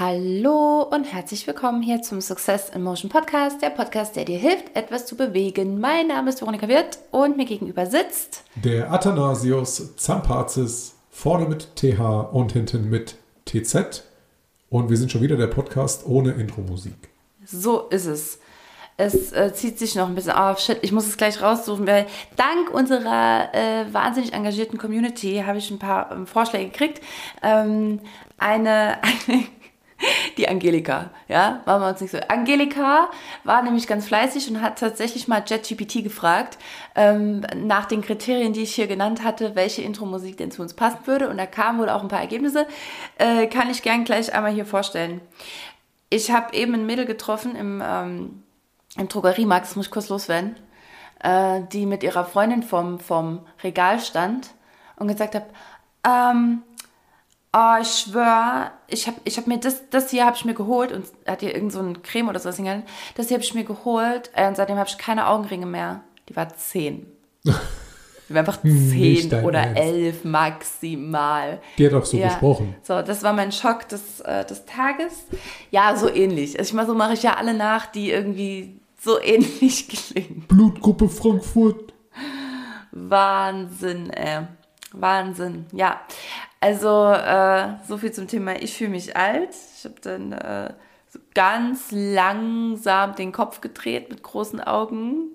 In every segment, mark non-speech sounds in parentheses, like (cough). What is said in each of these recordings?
Hallo und herzlich willkommen hier zum Success in Motion Podcast, der Podcast, der dir hilft, etwas zu bewegen. Mein Name ist Veronika Wirth und mir gegenüber sitzt der Athanasius Zampazis, vorne mit TH und hinten mit TZ. Und wir sind schon wieder der Podcast ohne Intro-Musik. So ist es. Es äh, zieht sich noch ein bisschen auf. Oh, shit, ich muss es gleich raussuchen, weil dank unserer äh, wahnsinnig engagierten Community habe ich ein paar ähm, Vorschläge gekriegt. Ähm, eine, (laughs) eine (laughs) die Angelika, ja, machen wir uns nicht so. Angelika war nämlich ganz fleißig und hat tatsächlich mal JetGPT gefragt, ähm, nach den Kriterien, die ich hier genannt hatte, welche Intro-Musik denn zu uns passen würde. Und da kamen wohl auch ein paar Ergebnisse. Äh, kann ich gern gleich einmal hier vorstellen. Ich habe eben ein Mädel getroffen im, ähm, im Drogeriemarkt, das muss ich kurz loswerden, äh, die mit ihrer Freundin vom, vom Regal stand und gesagt hat, ähm, Oh, ich schwöre, ich habe ich hab mir das, das hier habe ich mir geholt und hat hier irgend so ein Creme oder sowas hingehalten. Das hier habe ich mir geholt äh, und seitdem habe ich keine Augenringe mehr. Die war zehn. Die war einfach (laughs) zehn oder Ernst. elf maximal. Die hat auch so ja. gesprochen. So, das war mein Schock des, äh, des Tages. Ja, so ähnlich. Also ich mal so mache ich ja alle nach, die irgendwie so (laughs) ähnlich klingen. Blutgruppe Frankfurt. Wahnsinn, ey. Wahnsinn, ja. Also äh, so viel zum Thema, ich fühle mich alt. Ich habe dann äh, so ganz langsam den Kopf gedreht mit großen Augen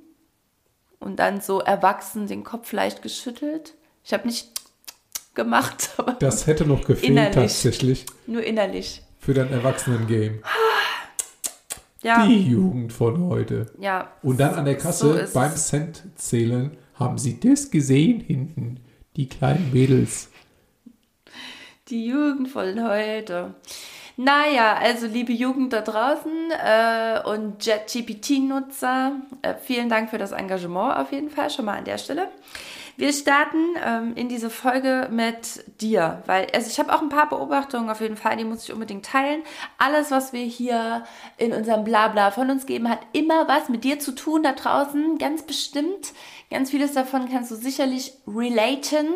und dann so erwachsen den Kopf leicht geschüttelt. Ich habe nicht (tsk) gemacht, (laughs) aber das hätte noch gefehlt innerlich, tatsächlich. Nur innerlich. Für dein Erwachsenen-Game. Ja. Die Jugend von heute. Ja. Und dann an der Kasse so beim Cent zählen haben sie das gesehen hinten, die kleinen Mädels. Die Jugend von heute. Naja, also liebe Jugend da draußen äh, und JetGPT-Nutzer, äh, vielen Dank für das Engagement auf jeden Fall schon mal an der Stelle. Wir starten ähm, in diese Folge mit dir, weil also ich habe auch ein paar Beobachtungen auf jeden Fall, die muss ich unbedingt teilen. Alles, was wir hier in unserem Blabla von uns geben, hat immer was mit dir zu tun da draußen, ganz bestimmt. Ganz vieles davon kannst du sicherlich relaten,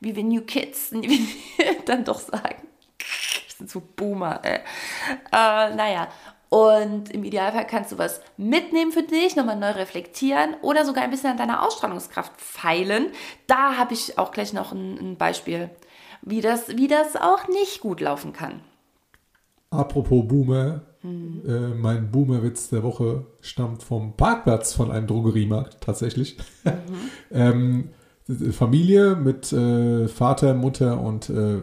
wie wir New Kids (laughs) dann doch sagen. Wir sind so Boomer, ey. Äh, naja, und im Idealfall kannst du was mitnehmen für dich, nochmal neu reflektieren oder sogar ein bisschen an deiner Ausstrahlungskraft feilen. Da habe ich auch gleich noch ein, ein Beispiel, wie das, wie das auch nicht gut laufen kann. Apropos Boomer, hm. äh, mein Boomerwitz der Woche stammt vom Parkplatz von einem Drogeriemarkt tatsächlich. Mhm. (laughs) ähm, Familie mit äh, Vater, Mutter und äh,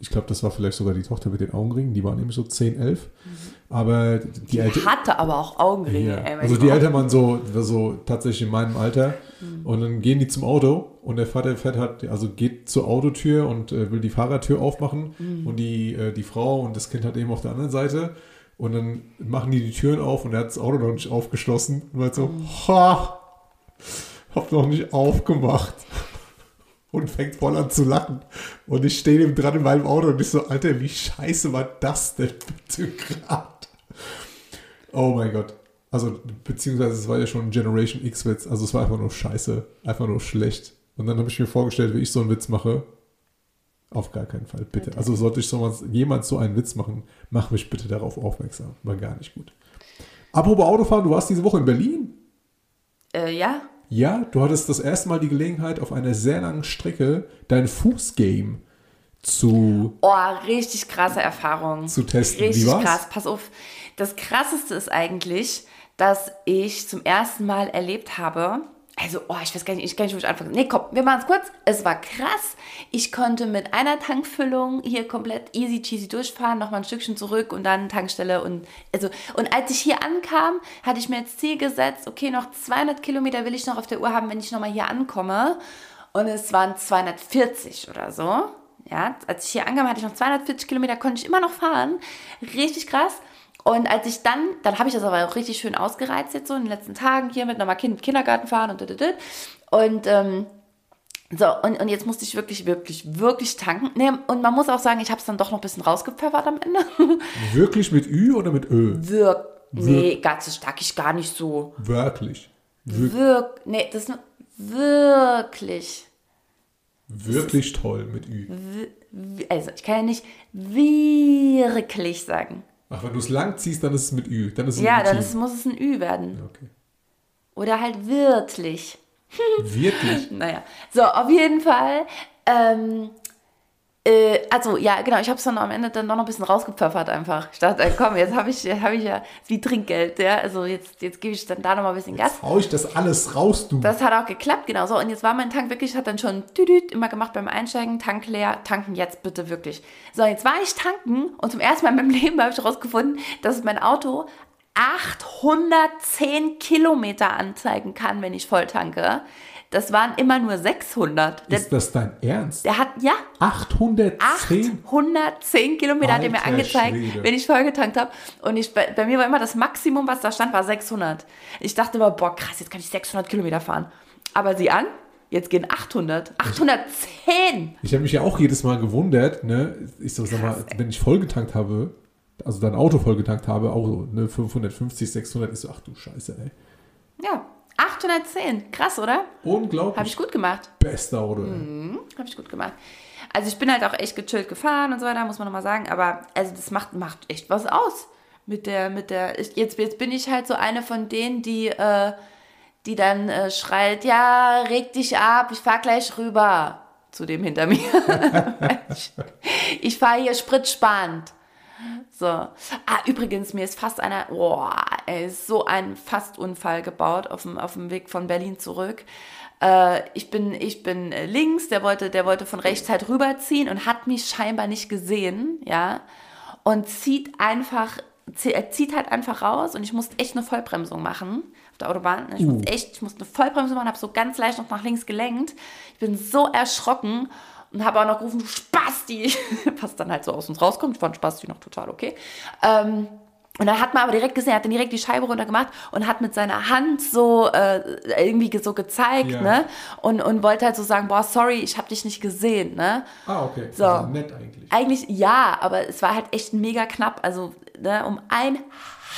ich glaube, das war vielleicht sogar die Tochter mit den Augenringen, die war nämlich so 10, 11. Mhm. Aber die, die Eltern. hatte aber auch Augenringe. Ja. Ey, also die Eltern waren so, so tatsächlich in meinem Alter. Mhm. Und dann gehen die zum Auto und der Vater fährt halt, also geht zur Autotür und äh, will die Fahrradtür aufmachen. Mhm. Und die, äh, die Frau und das Kind hat eben auf der anderen Seite. Und dann machen die die Türen auf und er hat das Auto noch nicht aufgeschlossen. Und halt so, mhm. ha, hab noch nicht aufgemacht und fängt voll an zu lachen. Und ich stehe neben dran in meinem Auto und ich so, Alter, wie scheiße war das denn bitte gerade? Oh mein Gott. Also, beziehungsweise es war ja schon ein Generation X-Witz. Also es war einfach nur scheiße. Einfach nur schlecht. Und dann habe ich mir vorgestellt, wie ich so einen Witz mache. Auf gar keinen Fall, bitte. Also sollte ich sowas, jemand so einen Witz machen, mach mich bitte darauf aufmerksam. War gar nicht gut. Apropos Autofahren, du warst diese Woche in Berlin. Äh, ja. Ja, du hattest das erste Mal die Gelegenheit, auf einer sehr langen Strecke dein Fußgame zu. Oh, richtig krasse Erfahrung. Zu testen. Richtig Wie war's? krass. Pass auf. Das krasseste ist eigentlich, dass ich zum ersten Mal erlebt habe, also, oh, ich weiß gar nicht, ich kann nicht, wo ich anfangen. Nee, komm, wir machen es kurz. Es war krass. Ich konnte mit einer Tankfüllung hier komplett easy cheesy durchfahren, nochmal ein Stückchen zurück und dann Tankstelle und, also, und als ich hier ankam, hatte ich mir als Ziel gesetzt, okay, noch 200 Kilometer will ich noch auf der Uhr haben, wenn ich nochmal hier ankomme. Und es waren 240 oder so. Ja, als ich hier ankam, hatte ich noch 240 Kilometer, konnte ich immer noch fahren. Richtig krass. Und als ich dann, dann habe ich das aber auch richtig schön ausgereizt jetzt so in den letzten Tagen hier mit nochmal kind, Kindergarten fahren und und und ähm, so, und, und jetzt musste ich wirklich, wirklich, wirklich tanken. Nee, und man muss auch sagen, ich habe es dann doch noch ein bisschen rausgepfeffert am Ende. (laughs) Wirklich mit Ü oder mit Ö? Wirk nee, ganz so stark ich gar nicht so. Wörtlich. Wirk nee, das ist wirklich. Wirklich toll mit Ü. Also, ich kann ja nicht wirklich sagen. Ach, wenn du es lang ziehst, dann ist es mit Ü. Dann ist es Ja, dann ist, muss es ein Ü werden. Okay. Oder halt wirklich. Wirklich? (laughs) Naja, so, auf jeden Fall. Ähm, äh, also, ja, genau, ich habe es dann am Ende dann noch ein bisschen rausgepfeffert einfach. Ich dachte, äh, komm, jetzt habe ich, hab ich ja wie Trinkgeld, ja. Also jetzt, jetzt gebe ich dann da noch mal ein bisschen Gas. Jetzt hau ich das alles raus, du. Das hat auch geklappt, genau so. Und jetzt war mein Tank wirklich, hat dann schon düdüt immer gemacht beim Einsteigen, Tank leer, tanken jetzt bitte wirklich. So, jetzt war ich tanken und zum ersten Mal in meinem (laughs) Leben habe ich herausgefunden, dass mein Auto 810 Kilometer anzeigen kann, wenn ich voll tanke. Das waren immer nur 600. Der, ist das dein Ernst? der hat, ja, 810? 810 Kilometer hat er mir Alter angezeigt, Schwede. wenn ich vollgetankt habe. Und ich, bei, bei mir war immer das Maximum, was da stand, war 600. Ich dachte immer, boah, krass, jetzt kann ich 600 Kilometer fahren. Aber sieh an, jetzt gehen 800. 810! Ich habe mich ja auch jedes Mal gewundert, ne? Ich so, sag mal, wenn ich vollgetankt habe, also dein Auto vollgetankt habe, auch so, ne, 550, 600, ich so, ach du Scheiße, ey. Ja, 810. Krass, oder? Unglaublich. Habe ich gut gemacht. Bester Auto, ey. Mhm. Habe ich gut gemacht. Also ich bin halt auch echt gechillt gefahren und so weiter, muss man nochmal sagen. Aber also das macht, macht echt was aus. Mit der, mit der, ich, jetzt, jetzt bin ich halt so eine von denen, die, äh, die dann äh, schreit, ja, reg dich ab, ich fahr gleich rüber. Zu dem hinter mir. (laughs) ich ich fahre hier spritsparend. So. Ah, übrigens, mir ist fast einer, boah, ey, ist so ein Fastunfall gebaut auf dem, auf dem Weg von Berlin zurück. Äh, ich bin, ich bin äh, links, der wollte, der wollte von rechts halt rüberziehen und hat mich scheinbar nicht gesehen, ja. Und zieht einfach, er zieht halt einfach raus und ich musste echt eine Vollbremsung machen auf der Autobahn. Ich Uh. musste echt, ich musste eine Vollbremsung machen, habe so ganz leicht noch nach links gelenkt. Ich bin so erschrocken und habe auch noch gerufen, du Spasti, (laughs) was dann halt so aus uns rauskommt. Ich fand Spasti noch total okay. Ähm, und dann hat man aber direkt gesehen, er hat dann direkt die Scheibe runtergemacht und hat mit seiner Hand so äh, irgendwie ge- so gezeigt, Ja. ne? Und, und wollte halt so sagen, boah, sorry, ich habe dich nicht gesehen, ne? Ah, okay. So. Also nett eigentlich. Eigentlich ja, aber es war halt echt mega knapp. Also ne, um ein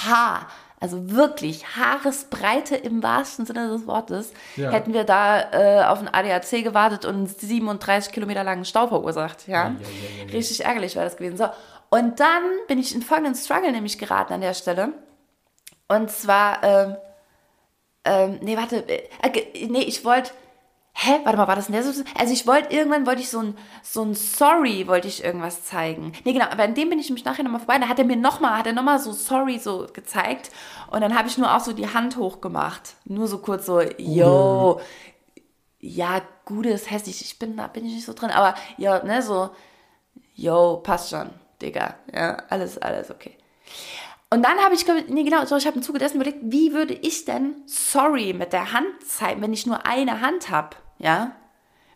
Haar, also wirklich Haaresbreite im wahrsten Sinne des Wortes, Ja. hätten wir da äh, auf den ADAC gewartet und 37 Kilometer langen Stau verursacht. Ja? Ja. Richtig ärgerlich war das gewesen. So. Und dann bin ich in folgenden Struggle nämlich geraten an der Stelle. Und zwar, ähm, ähm, nee, warte, äh, äh, nee, ich wollte, hä, warte mal, war das in der? Also ich wollte, irgendwann wollte ich so ein, so ein Sorry, wollte ich irgendwas zeigen. Nee, genau, aber an dem bin ich nämlich nachher nochmal vorbei, da hat er mir nochmal, hat er nochmal so Sorry so gezeigt und dann habe ich nur auch so die Hand hochgemacht. Nur so kurz so, yo, ja, Gutes, hässlich, ich bin da, bin ich nicht so drin, aber ja, ne, so, yo, passt schon, Digga, ja, alles, alles okay. Und dann habe ich, nee, genau, so, ich habe im Zuge dessen überlegt, wie würde ich denn sorry mit der Hand zeigen, wenn ich nur eine Hand habe, ja?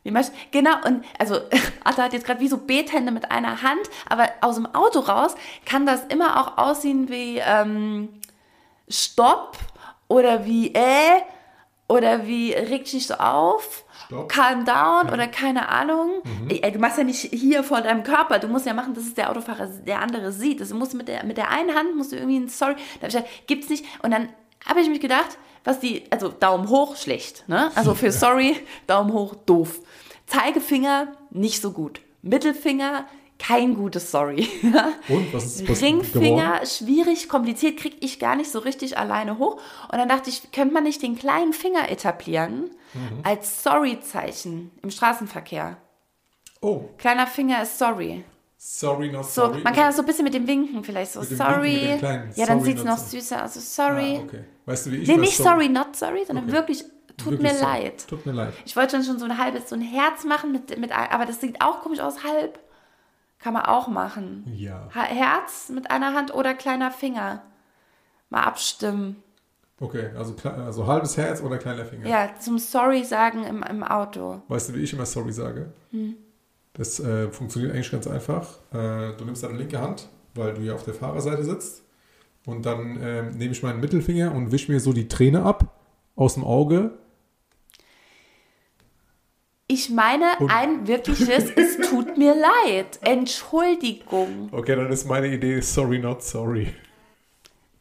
Wie du? Genau, und also (laughs) Atta hat jetzt gerade wie so Bethände mit einer Hand, aber aus dem Auto raus kann das immer auch aussehen wie ähm, Stopp oder wie äh oder wie reg dich nicht so auf, Stopp. calm down oder keine Ahnung. Ey, du machst ja nicht hier vor deinem Körper, du musst ja machen, dass es der Autofahrer, der andere sieht. Also musst du mit der, mit der einen Hand musst du irgendwie ein Sorry, da ich gedacht, gibt's nicht. Und dann habe ich mich gedacht, was die, also Daumen hoch, schlecht, ne? Also für (laughs) Sorry, Daumen hoch, doof. Zeigefinger, nicht so gut. Mittelfinger, kein gutes Sorry. (laughs) Und was ist was geworden? Ringfinger, schwierig, kompliziert, kriege ich gar nicht so richtig alleine hoch. Und dann dachte ich, könnte man nicht den kleinen Finger etablieren Mhm. als Sorry-Zeichen im Straßenverkehr? Oh, Kleiner Finger ist Sorry. sorry, not So, sorry. man kann das so ein bisschen mit dem Winken vielleicht so, sorry. Winken, ja, dann sieht es noch sorry. süßer aus. Also, sorry. Ah, okay. Weißt du, wie ich Nee, nicht sorry, not sorry, sondern Okay. wirklich, tut Wirklich mir sorry. leid. Tut mir leid. Ich wollte schon so ein halbes, so ein Herz machen, mit, mit, aber das sieht auch komisch aus, halb. Kann man auch machen. Ja. Herz mit einer Hand oder kleiner Finger. Mal abstimmen. Okay, also, also halbes Herz oder kleiner Finger. Ja, zum Sorry sagen im, im Auto. Weißt du, wie ich immer sorry sage? Hm. Das äh, funktioniert eigentlich ganz einfach. Äh, du nimmst deine linke Hand, weil du ja auf der Fahrerseite sitzt. Und dann ähm, nehme ich meinen Mittelfinger und wisch mir so die Träne ab aus dem Auge. Ich meine Und- ein wirkliches, es (laughs) tut mir leid. Entschuldigung. Okay, dann ist meine Idee sorry, not sorry.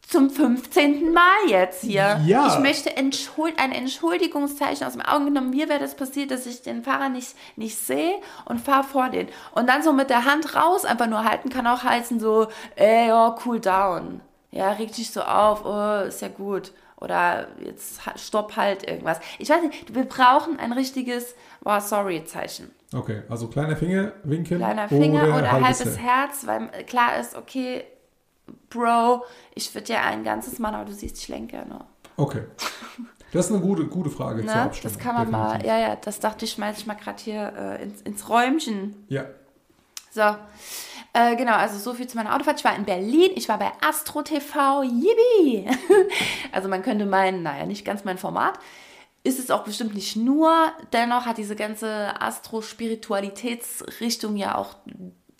zum 15. Mal jetzt hier. Ja. Ich möchte Entschuld ein Entschuldigungszeichen aus dem Augen genommen. Mir wäre das passiert, dass ich den Fahrer nicht, nicht sehe und fahre vor den. Und dann so mit der Hand raus einfach nur halten kann auch heißen so, ey, oh, cool down. Ja, reg dich so auf, oh, ist ja gut. Oder jetzt stopp halt irgendwas. Ich weiß nicht, wir brauchen ein richtiges, wow, sorry Zeichen. Okay, also kleiner Finger winken Kleiner Finger oder, halbes halbes Herz. Herz, weil klar ist, okay, Bro, ich würde ja ein ganzes Mann, aber du siehst, ich lenke ja nur. Okay. Das ist eine gute, gute Frage Ne? Das kann man definitiv. mal, ja, ja, das dachte ich, schmeiße ich mal gerade hier äh, ins, ins Räumchen. Ja. So, äh, genau, also so viel zu meiner Autofahrt. Ich war in Berlin, ich war bei Astro TV, yippie! (laughs) also man könnte meinen, naja, nicht ganz mein Format. Ist es auch bestimmt nicht nur, dennoch hat diese ganze Astro-Spiritualitätsrichtung ja auch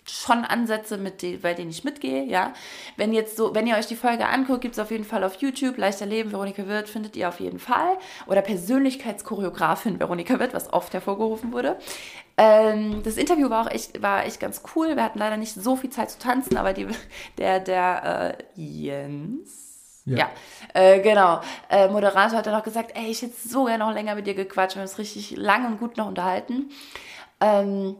schon Ansätze, mit denen, bei denen ich mitgehe, ja. Wenn jetzt so, wenn ihr euch die Folge anguckt, gibt es auf jeden Fall auf YouTube, Leichter Leben, Veronika Wirth, findet ihr auf jeden Fall. Oder Persönlichkeitschoreografin Veronika Wirth, was oft hervorgerufen wurde. Ähm, das Interview war auch echt, war echt ganz cool. Wir hatten leider nicht so viel Zeit zu tanzen, aber die, (laughs) der, der äh, Jens, Ja. ja, äh, genau. Äh, Moderator hat dann auch gesagt, ey, ich hätte so gerne noch länger mit dir gequatscht. Wir haben uns richtig lang und gut noch unterhalten. Ähm,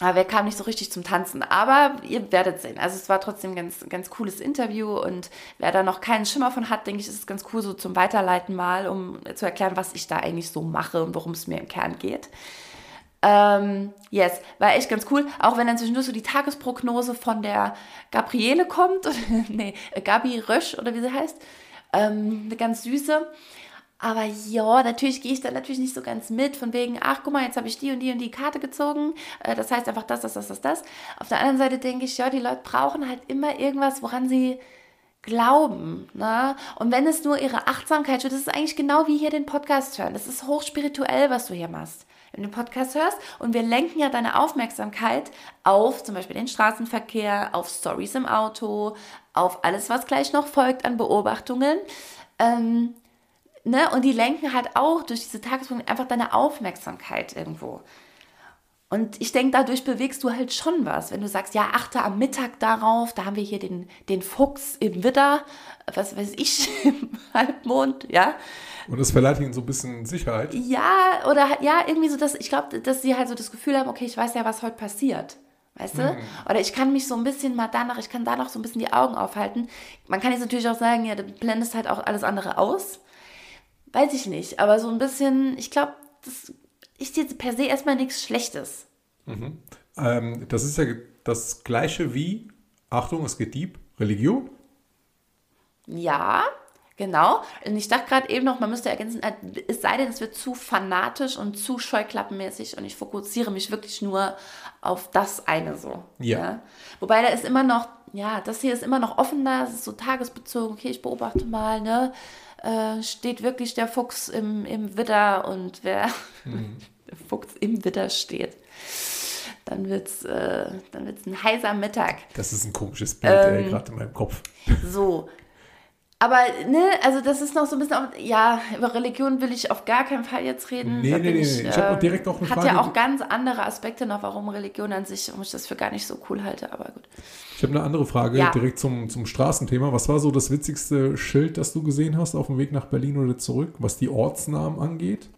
aber wer kam nicht so richtig zum Tanzen. Aber ihr werdet sehen. Also es war trotzdem ein ganz, ganz cooles Interview und wer da noch keinen Schimmer von hat, denke ich, ist es ganz cool so zum Weiterleiten mal, um zu erklären, was ich da eigentlich so mache und worum es mir im Kern geht. Ähm, yes, war echt ganz cool. Auch wenn dann zwischendurch so die Tagesprognose von der Gabriele kommt, (laughs) nee, Gabi Rösch oder wie sie heißt. Ähm, eine ganz süße. Aber ja, natürlich gehe ich da natürlich nicht so ganz mit, von wegen, ach guck mal, jetzt habe ich die und die und die Karte gezogen. Äh, das heißt einfach das, das, das, das, das. Auf der anderen Seite denke ich, ja, die Leute brauchen halt immer irgendwas, woran sie glauben. Ne? Und wenn es nur ihre Achtsamkeit wird, das ist eigentlich genau wie hier den Podcast hören. Das ist hochspirituell, was du hier machst. Wenn du Podcast hörst und wir lenken ja deine Aufmerksamkeit auf zum Beispiel den Straßenverkehr, auf Stories im Auto, auf alles, was gleich noch folgt an Beobachtungen. Ähm, ne? Und die lenken halt auch durch diese Tagespunkte einfach deine Aufmerksamkeit irgendwo. Und ich denke, dadurch bewegst du halt schon was. Wenn du sagst, ja, achte am Mittag darauf, da haben wir hier den, den Fuchs im Widder, was weiß ich, (laughs) im Halbmond, ja. Und das verleiht ihnen so ein bisschen Sicherheit. Ja, oder ja, irgendwie so, dass ich glaube, dass sie halt so das Gefühl haben, okay, ich weiß ja, was heute passiert. Weißt du? Oder ich kann mich so ein bisschen mal danach, ich kann da noch so ein bisschen die Augen aufhalten. Man kann jetzt natürlich auch sagen, ja, du blendest halt auch alles andere aus. Weiß ich nicht, aber so ein bisschen, ich glaube, das ist jetzt per se erstmal nichts Schlechtes. Ähm, das ist ja das gleiche wie, Achtung, es geht deep, Religion. Ja, genau. Und ich dachte gerade eben noch, man müsste ergänzen, äh, es sei denn, es wird zu fanatisch und zu scheuklappenmäßig und ich fokussiere mich wirklich nur auf das eine so. Ja. Wobei da ist immer noch, ja, das hier ist immer noch offener, es ist so tagesbezogen, okay, ich beobachte mal, ne? Äh, steht wirklich der Fuchs im, im Widder und wer (laughs) der Fuchs im Widder steht, dann wird's, äh, dann wird's ein heißer Mittag. Das ist ein komisches Bild, Ähm, ey, gerade in meinem Kopf. So. Aber, ne, also das ist noch so ein bisschen, auf, ja, über Religion will ich auf gar keinen Fall jetzt reden. Nee, Da nee, nee, nee. Ich hab auch direkt noch eine Hat Frage. ja auch ganz andere Aspekte noch, warum Religion an sich, warum ich das für gar nicht so cool halte, aber gut. Ich habe eine andere Frage Ja. direkt zum, zum Straßenthema. Was war so das witzigste Schild, das du gesehen hast auf dem Weg nach Berlin oder zurück, was die Ortsnamen angeht?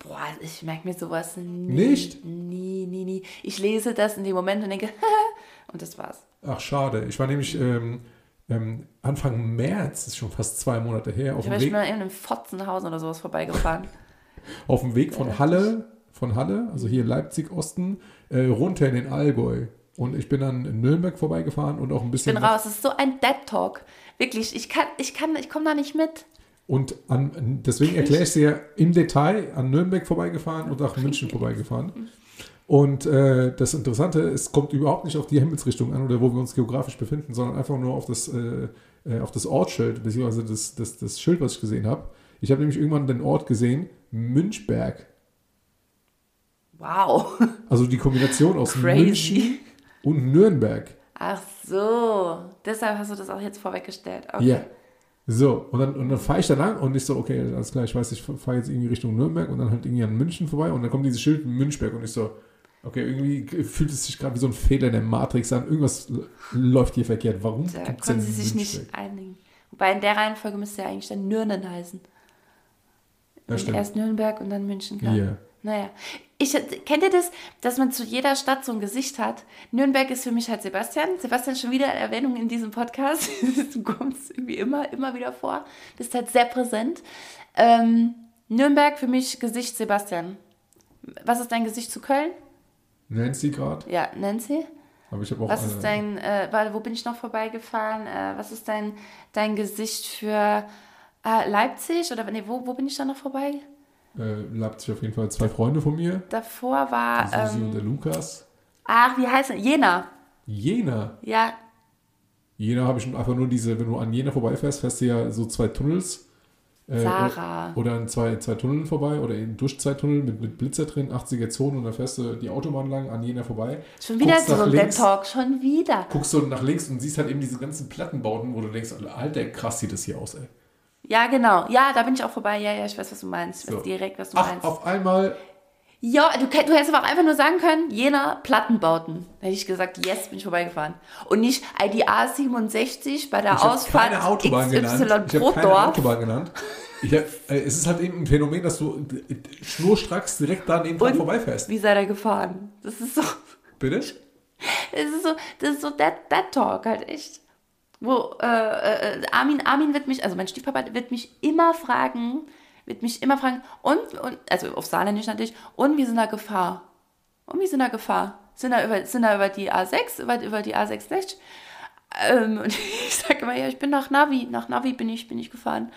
Boah, ich merke mir sowas nie. Nicht? Nie, nie, nie. Ich lese das in dem Moment und denke, (laughs) und das war's. Ach, schade. Ich war nämlich ähm, ähm, Anfang März, ist schon fast zwei Monate her, auf Ich dem bin Weg, mal in einem Fotzenhausen oder sowas vorbeigefahren. (laughs) auf dem Weg von Halle, von Halle, also hier Leipzig Osten, äh, runter in den Allgäu. Und ich bin dann in Nürnberg vorbeigefahren und auch ein Ich bisschen. bin raus. Es ist so ein Dead Talk. Wirklich, ich kann, ich kann, ich komme da nicht mit. Und an, deswegen erkläre ich es dir im Detail an Nürnberg vorbeigefahren und nach München vorbeigefahren. Und äh, das Interessante, es kommt überhaupt nicht auf die Himmelsrichtung an oder wo wir uns geografisch befinden, sondern einfach nur auf das, äh, äh, auf das Ortsschild, beziehungsweise das, das, das Schild, was ich gesehen habe. Ich habe nämlich irgendwann den Ort gesehen, Münchberg. Wow. (laughs) Also die Kombination aus Crazy. München und Nürnberg. Ach so. Deshalb hast du das auch jetzt vorweggestellt. Okay. Ja. So, und dann, und dann fahre ich da lang und ich so, okay, alles klar, ich weiß, ich fahre jetzt irgendwie Richtung Nürnberg und dann halt irgendwie an München vorbei und dann kommt dieses Schild Münchberg und ich so, okay, irgendwie fühlt es sich gerade wie so ein Fehler in der Matrix an, irgendwas läuft hier verkehrt. Warum Da denn sie sich nicht einigen. Wobei in der Reihenfolge müsste ja eigentlich dann Nürnen heißen. Ja, stimmt. Erst Nürnberg und dann München. klar. Hier. Naja. Ich, kennt ihr das, dass man zu jeder Stadt so ein Gesicht hat? Nürnberg ist für mich halt Sebastian. Sebastian schon wieder Erwähnung in diesem Podcast. (laughs) du kommst irgendwie immer, immer wieder vor. Bist halt sehr präsent. Ähm, Nürnberg für mich Gesicht Sebastian. Was ist dein Gesicht zu Köln? Nancy gerade. Ja, Nancy. Aber ich habe auch Was eine, ist dein, äh, warte, wo bin ich noch vorbeigefahren? Äh, was ist dein, dein Gesicht für äh, Leipzig? Oder nee, wo, wo bin ich da noch vorbei? äh, Leipzig auf jeden Fall zwei Freunde von mir. Davor war, Die Susi und der ähm, Lukas. ach, wie heißt er? Jena. Jena. Ja, Jena habe ich schon einfach nur diese, wenn du an Jena vorbeifährst, fährst du ja so zwei Tunnels. Äh, Sarah. Oder an zwei, zwei Tunneln vorbei oder in Durchzeittunnel mit, mit Blitzer drin, 80er Zonen und dann fährst du die Autobahn lang an Jena vorbei. schon wieder so ein links. Talk, schon wieder. Guckst du nach links und siehst halt eben diese ganzen Plattenbauten, wo du denkst, Alter, krass sieht das hier aus, ey. Ja, genau. Ja, da bin ich auch vorbei. Ja, ja, ich weiß, was du meinst. Ich weiß direkt, was du Ach, meinst. auf einmal, Ja, du, du hättest aber auch einfach nur sagen können, Jena Plattenbauten. Da hätte ich gesagt, yes, bin ich vorbeigefahren. Und nicht IDA 67 bei der ich Ausfahrt keine Autobahn XY genannt. Ich habe keine. Autobahn genannt. Ich hab, äh, es ist halt eben ein Phänomen, dass du äh, schnurstracks direkt daneben dran Und vorbeifährst. Wie seid ihr gefahren? Das ist so, (laughs) Bitte? das ist so, das ist so that, that Talk halt echt. Wo äh, äh, Armin, Armin wird mich, also mein Stiefpapa wird mich immer fragen, wird mich immer fragen, und, und also auf Saarländisch natürlich, und wie sind da Gefahr? Und wie sind da Gefahr? Sind da über, sind da über die A6, über, über die A6 nicht? Ähm, (laughs) und ich sage immer, ja, ich bin nach Navi, nach Navi bin ich, bin ich gefahren.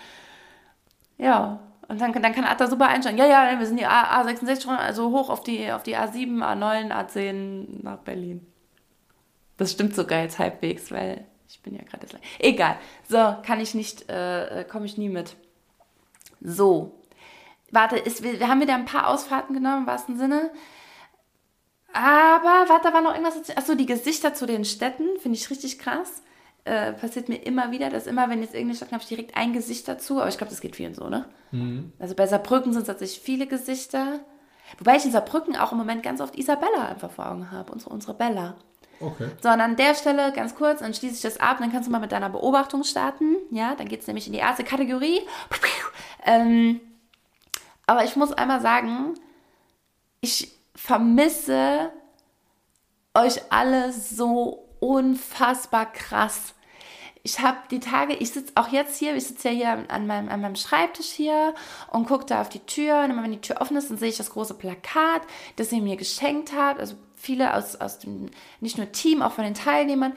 Ja, und dann, dann kann Atta super einsteigen. Ja, ja, wir sind die A, A66 schon, also hoch auf die, auf die A7, A9, A10 nach Berlin. Das stimmt sogar jetzt halbwegs, weil ich bin ja gerade. Egal. So, kann ich nicht, äh, komme ich nie mit. So. Warte, ist, wir, wir haben wieder ein paar Ausfahrten genommen, im wahrsten Sinne. Aber, warte, da war noch irgendwas. Achso, die Gesichter zu den Städten, finde ich richtig krass. Äh, passiert mir immer wieder, dass immer, wenn jetzt irgendeine Stadt habe ich direkt ein Gesicht dazu. Aber ich glaube, das geht vielen so, ne? Also bei Saarbrücken sind es tatsächlich viele Gesichter. Wobei ich in Saarbrücken auch im Moment ganz oft Isabella einfach vor Augen habe. Unsere, unsere Bella. Okay. So, und an der Stelle ganz kurz, dann schließe ich das ab, dann kannst du mal mit deiner Beobachtung starten. Ja, dann geht es nämlich in die erste Kategorie. Ähm, aber ich muss einmal sagen, ich vermisse euch alle so unfassbar krass. Ich habe die Tage, ich sitze auch jetzt hier, ich sitze ja hier an meinem, an meinem Schreibtisch hier und gucke da auf die Tür. Und immer wenn die Tür offen ist, dann sehe ich das große Plakat, das ihr mir geschenkt habt. Also viele aus, aus dem, nicht nur Team, auch von den Teilnehmern,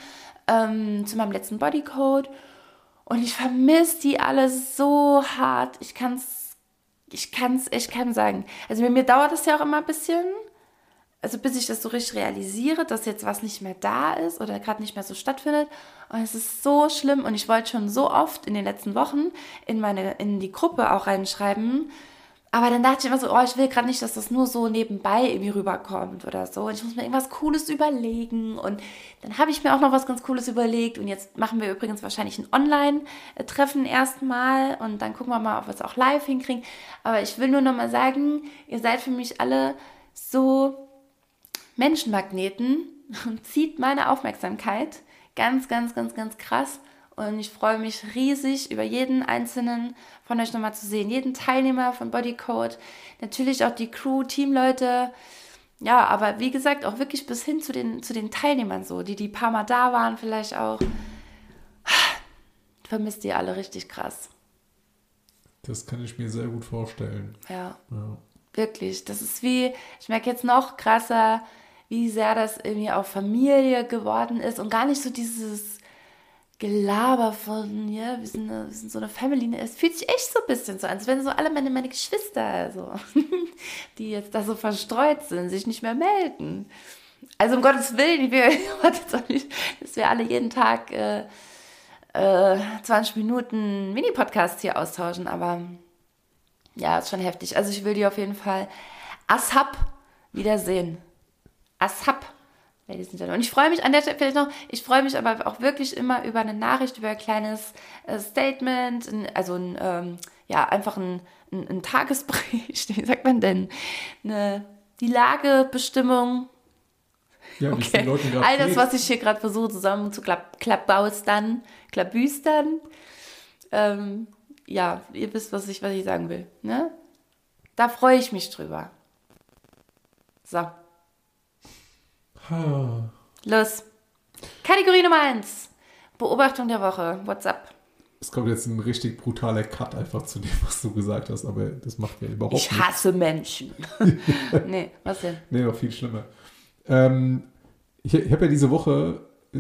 ähm, zu meinem letzten Bodycode. Und ich vermisse die alle so hart. Ich kann es ich kann's echt kaum sagen. Also bei mir dauert es ja auch immer ein bisschen. Also bis ich das so richtig realisiere, dass jetzt was nicht mehr da ist oder gerade nicht mehr so stattfindet. Und es ist so schlimm. Und ich wollte schon so oft in den letzten Wochen in meine, in die Gruppe auch reinschreiben. Aber dann dachte ich immer so, oh, ich will gerade nicht, dass das nur so nebenbei irgendwie rüberkommt oder so. Und ich muss mir irgendwas Cooles überlegen. Und dann habe ich mir auch noch was ganz Cooles überlegt. Und jetzt machen wir übrigens wahrscheinlich ein Online-Treffen erstmal. Und dann gucken wir mal, ob wir es auch live hinkriegen. Aber ich will nur noch mal sagen, ihr seid für mich alle so Menschenmagneten (laughs) und zieht meine Aufmerksamkeit. Ganz, ganz, ganz, ganz krass. Und ich freue mich riesig über jeden einzelnen von euch nochmal zu sehen. Jeden Teilnehmer von Bodycode. Natürlich auch die Crew, Teamleute. Ja, aber wie gesagt, auch wirklich bis hin zu den, zu den Teilnehmern so, die die paar Mal da waren, vielleicht auch. Vermisst ihr alle richtig krass. Das kann ich mir sehr gut vorstellen. Ja. Ja. Wirklich. Das ist wie, ich merke jetzt noch krasser, wie sehr das irgendwie auch Familie geworden ist und gar nicht so dieses Gelaber von, ja, wir sind, wir sind so eine Family. Es fühlt sich echt so ein bisschen so an, als wenn so alle meine, meine Geschwister, so, (laughs) die jetzt da so verstreut sind, sich nicht mehr melden. Also um Gottes Willen, (laughs) ich will jetzt nicht, dass wir alle jeden Tag äh, äh, 20 Minuten Mini-Podcast hier austauschen, aber ja, ist schon heftig. Also ich will die auf jeden Fall Ashab wiedersehen. Ashab. Ladies and Gentlemen. Und ich freue mich an der Stelle vielleicht noch, ich freue mich aber auch wirklich immer über eine Nachricht, über ein kleines äh, Statement, also ein, ähm, ja, einfach ein, ein, ein Tagesbericht, (laughs) wie sagt man denn? Eine, die Lagebestimmung, Ja, Okay. All das, was ich hier gerade versuche zusammen zu klapp, klappbaustern, klappbüstern. ähm, ja, ihr wisst, was ich, was ich sagen will. Ne? Da freue ich mich drüber. So. Los. Kategorie Nummer 1. Beobachtung der Woche. What's up? Es kommt jetzt ein richtig brutaler Cut einfach zu dem, was du gesagt hast, aber das macht ja überhaupt Ich nichts. hasse Menschen. (laughs) nee, was denn? Nee, noch viel schlimmer. Ähm, ich ich habe ja diese Woche äh,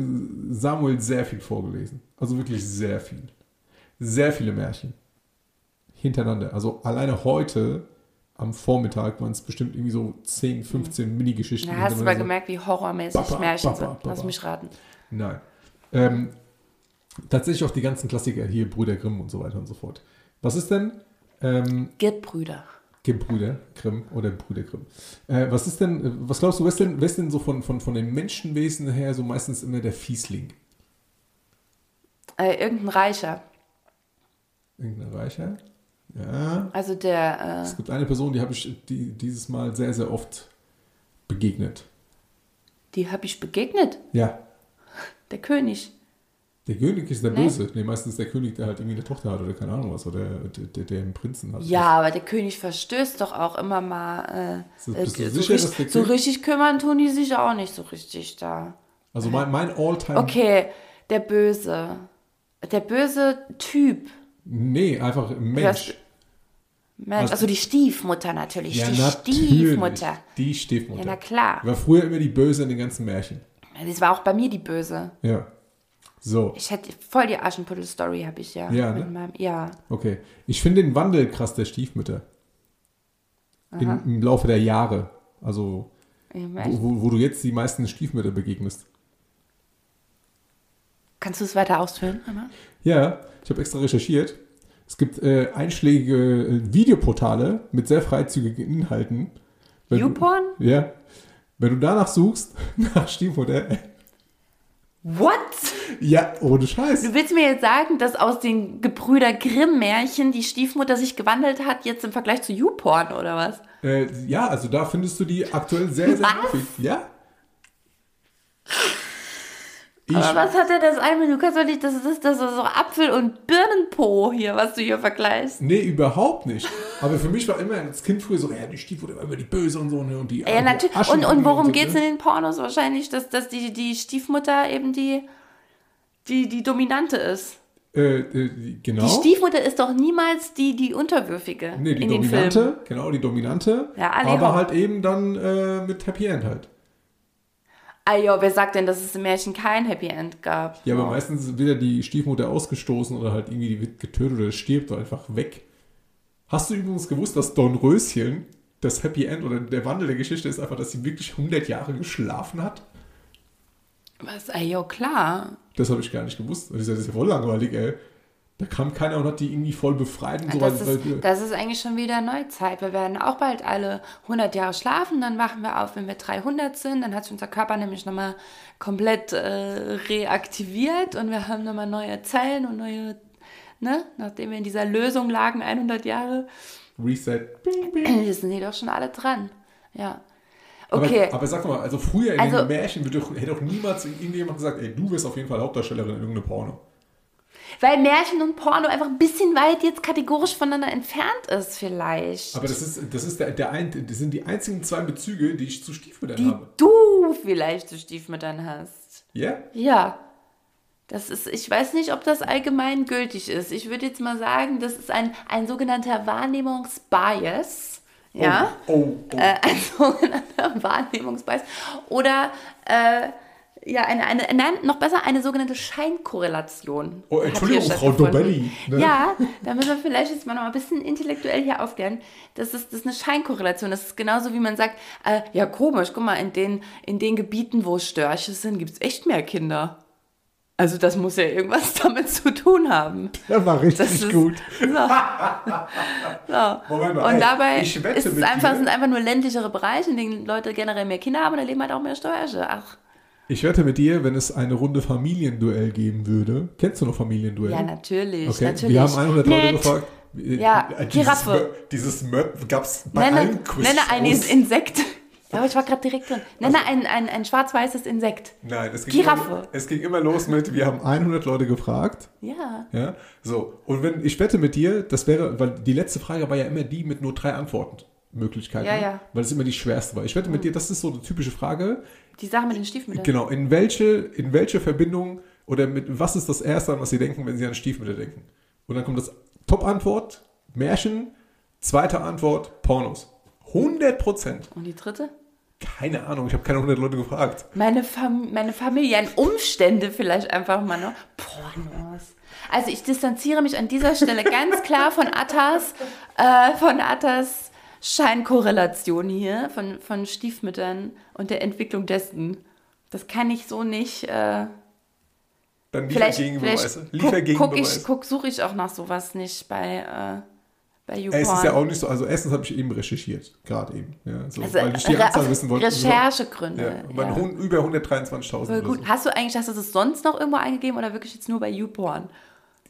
Samuel sehr viel vorgelesen. Also wirklich sehr viel. Sehr viele Märchen. Hintereinander. Also alleine heute am Vormittag waren es bestimmt irgendwie so 10, 15 Mini-Geschichten. Da hast du mal hintereinander. gemerkt, wie horrormäßig Baba, Märchen Baba, sind. Lass Baba. mich raten. Nein. Ähm, tatsächlich auch die ganzen Klassiker hier, Brüder Grimm und so weiter und so fort. Was ist denn ähm, Gebrüder. Gebrüder Grimm oder Brüder Grimm? Äh, was ist denn, äh, was glaubst du, wer ist denn, wer ist denn so von, von, von den Menschenwesen her so meistens immer der Fiesling? Äh, irgendein Reicher. Irgendein Reicher? Ja. Also der, Es gibt eine Person, die habe ich die, dieses Mal sehr, sehr oft begegnet. äh, die habe ich begegnet. Ja. Der König. Der König ist der Nee. Böse. Nee, meistens der König, der halt irgendwie eine Tochter hat oder keine Ahnung was. Oder der, der, der einen Prinzen hat. Ja, aber der König verstößt doch auch immer mal. So, Äh, bist du äh, so, sicher, richtig, so richtig kümmern tun die sich auch nicht so richtig da. Also mein, mein All-Time. Okay, der Böse. Der böse Typ. Nee, einfach Mensch. Mensch, Also- die Stiefmutter natürlich. ja, die natürlich. Stiefmutter. Die Stiefmutter. Ja, na klar. War früher immer die Böse in den ganzen Märchen. Das war auch bei mir die Böse. Ja. So, Ich hätte voll die Aschenputtel-Story, habe ich ja. Ja, ne? meinem, ja. okay. Ich finde den Wandel krass der Stiefmütter. In, Im Laufe der Jahre. Also, wo, wo, du jetzt die meisten Stiefmütter begegnest. Kannst du es weiter ausführen? Emma? Ja, ich habe extra recherchiert. Es gibt äh, einschlägige äh, Videoportale mit sehr freizügigen Inhalten. YouPorn? Ja. Wenn du danach suchst, (laughs) nach Stiefmutter, What? ja, ohne Scheiß. Du willst mir jetzt sagen, dass aus den Gebrüder Grimm-Märchen die Stiefmutter sich gewandelt hat, jetzt im Vergleich zu YouPorn oder was? Äh, ja, also da findest du die aktuell sehr, sehr Was? häufig. Ja. Ich, Aber was hat denn das ein? Du kannst doch nicht, das ist das ist so Apfel- und Birnenpo hier, was du hier vergleichst. nee, überhaupt nicht. Aber für mich war immer als Kind früher so, ja, die Stiefmutter war immer die Böse und so. Ne, und die Ja, natürlich. Und, und worum so, geht's ne? in den Pornos wahrscheinlich? Dass, dass die, die Stiefmutter eben die, die, die Dominante ist. Äh, äh, genau. Die Stiefmutter ist doch niemals die, die Unterwürfige nee, die in den Filmen. Dominante, genau, die Dominante. Ja, alle aber hopp. halt eben dann äh, mit Happy End halt. Ah jo, wer sagt denn, dass es im Märchen kein Happy End gab? Ja, aber meistens wird ja die Stiefmutter ausgestoßen oder halt irgendwie die wird getötet oder stirbt oder einfach weg. Hast du übrigens gewusst, dass Dornröschen das Happy End oder der Wandel der Geschichte ist einfach, dass sie wirklich 100 Jahre geschlafen hat? Was? Ah jo, klar. Das habe ich gar nicht gewusst. Das ist ja voll langweilig, ey. Da kam keiner und hat die irgendwie voll befreit und so Das weiter. ist, das ist eigentlich schon wieder Neuzeit. Wir werden auch bald alle 100 Jahre schlafen, dann wachen wir auf, wenn wir 300 sind. Dann hat sich unser Körper nämlich nochmal komplett äh, reaktiviert und wir haben nochmal neue Zellen und neue, ne, nachdem wir in dieser Lösung lagen, 100 Jahre, Reset. (clears throat) Bing, bing. sind die doch schon alle dran. Ja. Aber, Okay. aber sag mal, also früher in Also- den Märchen doch, hätte doch niemals irgendjemand gesagt, ey, du wirst auf jeden Fall Hauptdarstellerin in irgendeinem Porno. Weil Märchen und Porno einfach ein bisschen weit jetzt kategorisch voneinander entfernt ist, vielleicht. Aber das ist, das ist der, der ein, das sind die einzigen zwei Bezüge, die ich zu Stiefmüttern die habe. du vielleicht zu Stiefmüttern hast. Ja? Ja. Das ist, ich weiß nicht, ob das allgemein gültig ist. Ich würde jetzt mal sagen, das ist ein, ein sogenannter Wahrnehmungsbias. Ja. Oh, oh. Äh, ein (laughs) sogenannter Wahrnehmungsbias. Oder, äh, ja, eine, eine, nein, noch besser, eine sogenannte Scheinkorrelation. Oh, Entschuldigung, Frau. Dobelli, ne? Ja, da müssen wir vielleicht jetzt mal noch ein bisschen intellektuell hier aufklären. Das ist, das ist eine Scheinkorrelation. Das ist genauso, wie man sagt, äh, ja, komisch, guck mal, in den, in den Gebieten, wo Störche sind, gibt es echt mehr Kinder. Also das muss ja irgendwas (laughs) damit zu tun haben. Der war richtig Das ist, gut. So. (laughs) So. Moment mal, Und dabei ist es einfach, sind einfach nur ländlichere Bereiche, in denen Leute generell mehr Kinder haben und da leben halt auch mehr Störche. Ach, Ich wette mit dir, wenn es eine Runde Familienduell geben würde. Kennst du noch Familienduell? ja, natürlich. Okay, natürlich. wir haben 100 Leute Nett. gefragt. Ja, Äh, Giraffe. Dieses, Mö- dieses Möp gab es bei Nenne, allen Quiz nenne ein Insekt. Ja, aber ich war gerade direkt drin. Nenne ein, ein, ein schwarz-weißes Insekt. Nein, es ging, Giraffe. Immer, es ging immer los mit, wir haben 100 Leute gefragt. Ja. Ja, so. Und wenn, ich wette mit dir, das wäre, weil die letzte Frage war ja immer die mit nur drei Antwortmöglichkeiten. Ja, ja. Weil es immer die schwerste war. Ich wette mit dir, das ist so eine typische Frage. Die Sache mit den Stiefmüttern. Genau, in welche, in welche Verbindung oder mit was ist das Erste, an was Sie denken, wenn Sie an Stiefmütter denken? Und dann kommt das Top-Antwort, Märchen, zweite Antwort, Pornos. 100 Prozent. Und die dritte? Keine Ahnung, ich habe keine 100 Leute gefragt. Meine, Fam meine familiären Umstände vielleicht einfach mal noch. Pornos. Also ich distanziere mich an dieser Stelle ganz klar von Attas, äh, von Attas Scheinkorrelation hier, von, von Stiefmüttern und der Entwicklung dessen. Das kann ich so nicht. Äh, Dann Liefergegenbeweise. vielleicht guck, guck suche ich auch nach sowas nicht bei, äh. Es ist ja auch nicht so, also erstens habe ich eben recherchiert, gerade eben. Ja, so, also, weil ich die Anzahl wissen wollte. Recherchegründe. Ja, und ja. über 123.000 Voll oder gut. so. Hast du eigentlich, hast du das sonst noch irgendwo eingegeben oder wirklich jetzt nur bei YouPorn?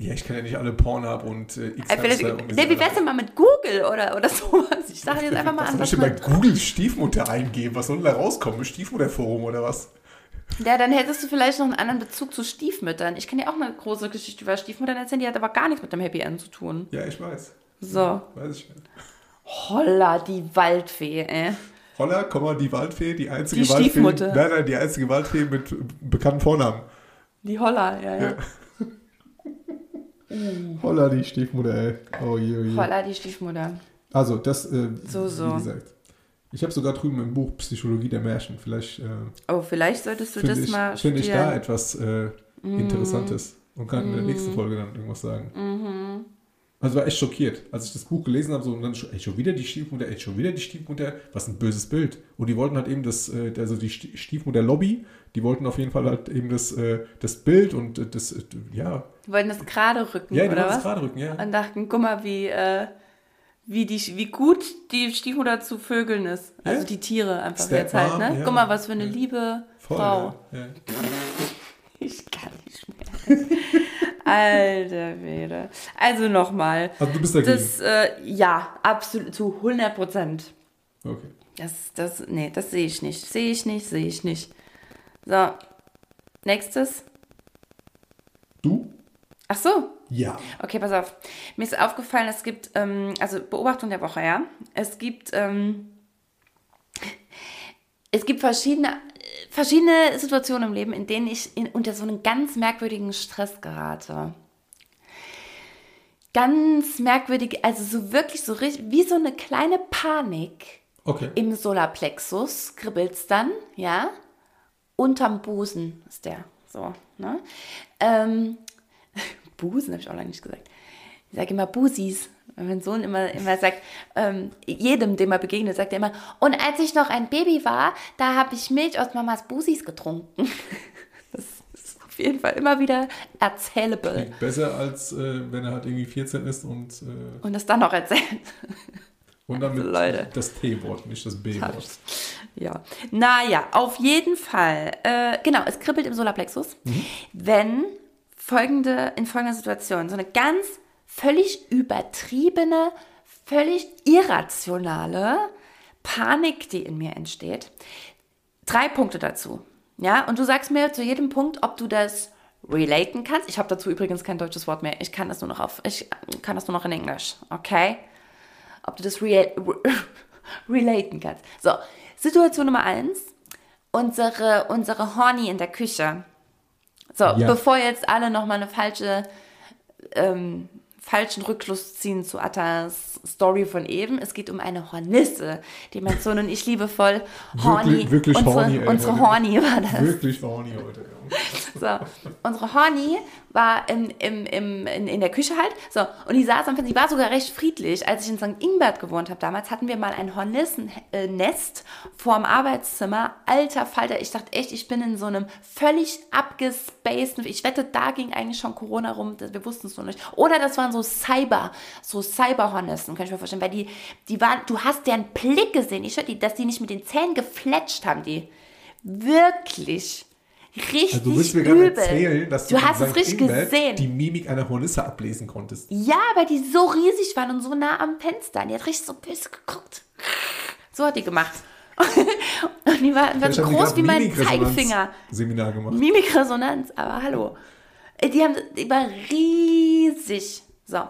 Ja, ich kann ja nicht alle Pornhub und äh, Äh, vielleicht- und Nee, wie wär's denn mal mit Google oder, oder sowas? Ich sage (laughs) jetzt einfach mal Was an. soll ich denn bei Google Stiefmutter eingeben? Was soll denn da rauskommen? Stiefmutterforum oder was? ja, dann hättest du vielleicht noch einen anderen Bezug zu Stiefmüttern. Ich kann dir auch eine große Geschichte über Stiefmuttern erzählen, die hat aber gar nichts mit dem Happy End zu tun. Ja, ich weiß. So. Weiß ich nicht. Holla, die Waldfee, ey. Holla, Komma, die Waldfee, die einzige Die Waldfee. Stiefmutter. Nein, nein, die einzige Waldfee mit bekannten Vornamen. Die Holla, ja, ja. Ja. Holla, die Stiefmutter, ey. Oh je, oh je. Holla, die Stiefmutter. Also, das, äh, So, so. wie gesagt. Ich habe sogar drüben im Buch Psychologie der Märchen. Vielleicht äh, Oh, vielleicht solltest du finde das ich, mal find ich da etwas äh, Interessantes und kann in der Mm. nächsten Folge dann irgendwas sagen. Mhm. Also war echt schockiert, als ich das Buch gelesen habe, so und dann ey, schon wieder die Stiefmutter, ey, schon wieder die Stiefmutter, was ein böses Bild. Und die wollten halt eben das, äh, also die Sti- Stiefmutter-Lobby, die wollten auf jeden Fall halt eben das, äh, das Bild und äh, das, äh, ja, Die wollten das gerade rücken, ja, die oder wollten was? gerade rücken, ja. Und dachten, guck mal, wie, äh, wie, die, wie gut die Stiefmutter zu Vögeln ist. Also Ja. die Tiere einfach Step jetzt halt, ne? ja. Guck mal, was für eine Ja. liebe Voll, Frau. (laughs) Ich kann nicht. (laughs) Alter Wede. Also nochmal. Also du bist dagegen. Das, äh, ja, absolut, zu 100 Prozent. okay. Das, das, nee, das sehe ich nicht. Sehe ich nicht, sehe ich nicht. So, nächstes. Du? Ach so, Ja. Okay, pass auf. Mir ist aufgefallen, es gibt, ähm, also Beobachtung der Woche, ja. Es gibt, ähm, (laughs) es gibt verschiedene, verschiedene Situationen im Leben, in denen ich in, unter so einen ganz merkwürdigen Stress gerate. Ganz merkwürdig, also so wirklich so richtig, wie so eine kleine Panik Okay. im Solarplexus, kribbelt's dann, ja. Unterm Busen ist der, so, ne. Ähm, (laughs) Busen habe ich auch lange nicht gesagt. Ich sage immer Busis. Mein Sohn immer, immer sagt, ähm, jedem, dem er begegnet, sagt er immer, und als ich noch ein Baby war, da habe ich Milch aus Mamas Busis getrunken. (laughs) Das ist auf jeden Fall immer wieder erzählable. Klingt besser, als äh, wenn er halt irgendwie 14 ist und, äh, Und das dann noch erzählt. und damit Leute. das T-Wort, nicht das B-Wort. Ja. Naja, auf jeden Fall. Äh, genau, es kribbelt im Solarplexus, Mhm. wenn folgende, in folgender Situation so eine ganz völlig übertriebene, völlig irrationale Panik, die in mir entsteht. Drei Punkte dazu. Ja, und du sagst mir zu jedem Punkt, ob du das relaten kannst. Ich habe dazu übrigens kein deutsches Wort mehr. Ich kann das nur noch auf, ich kann das nur noch in Englisch. Okay? ob du das real, (laughs) relaten kannst. So, Situation Nummer eins. Unsere, unsere Horny in der Küche. So, Ja. bevor jetzt alle nochmal eine falsche, ähm, falschen Rückschluss ziehen zu Attas Story von eben. Es geht um eine Hornisse, die mein Sohn und ich liebevoll Horny, Wirklich- wirklich unsere, horny, ey, unsere. Horny war das. Wirklich horny heute. Ja. So, unsere Horny war im, im, in, in der Küche halt. So, und die saß am Fenster, die war sogar recht friedlich. Als ich in St. Ingbert gewohnt habe damals, hatten wir mal ein Hornissennest vorm Arbeitszimmer. Alter Falter, ich dachte echt, ich bin in so einem völlig abgespaceden, ich wette, da ging eigentlich schon Corona rum, wir wussten es noch nicht. Oder das waren so Cyber, so Cyber-Hornissen, kann ich mir vorstellen, weil die, die waren, du hast deren Blick gesehen, ich die, dass die nicht mit den Zähnen gefletscht haben, die. Wirklich. Richtig Also du willst mir übel. erzählen, dass du, du hast es richtig Ingbert gesehen. die Mimik einer Hornisse ablesen konntest. Ja, weil die so riesig waren und so nah am Fenster. Die hat richtig so böse geguckt. So hat die gemacht. (laughs) und die war, war so groß wie mein Zeigefinger. Seminar gemacht. Mimikresonanz, aber hallo. Äh, Die, haben, die war riesig. So.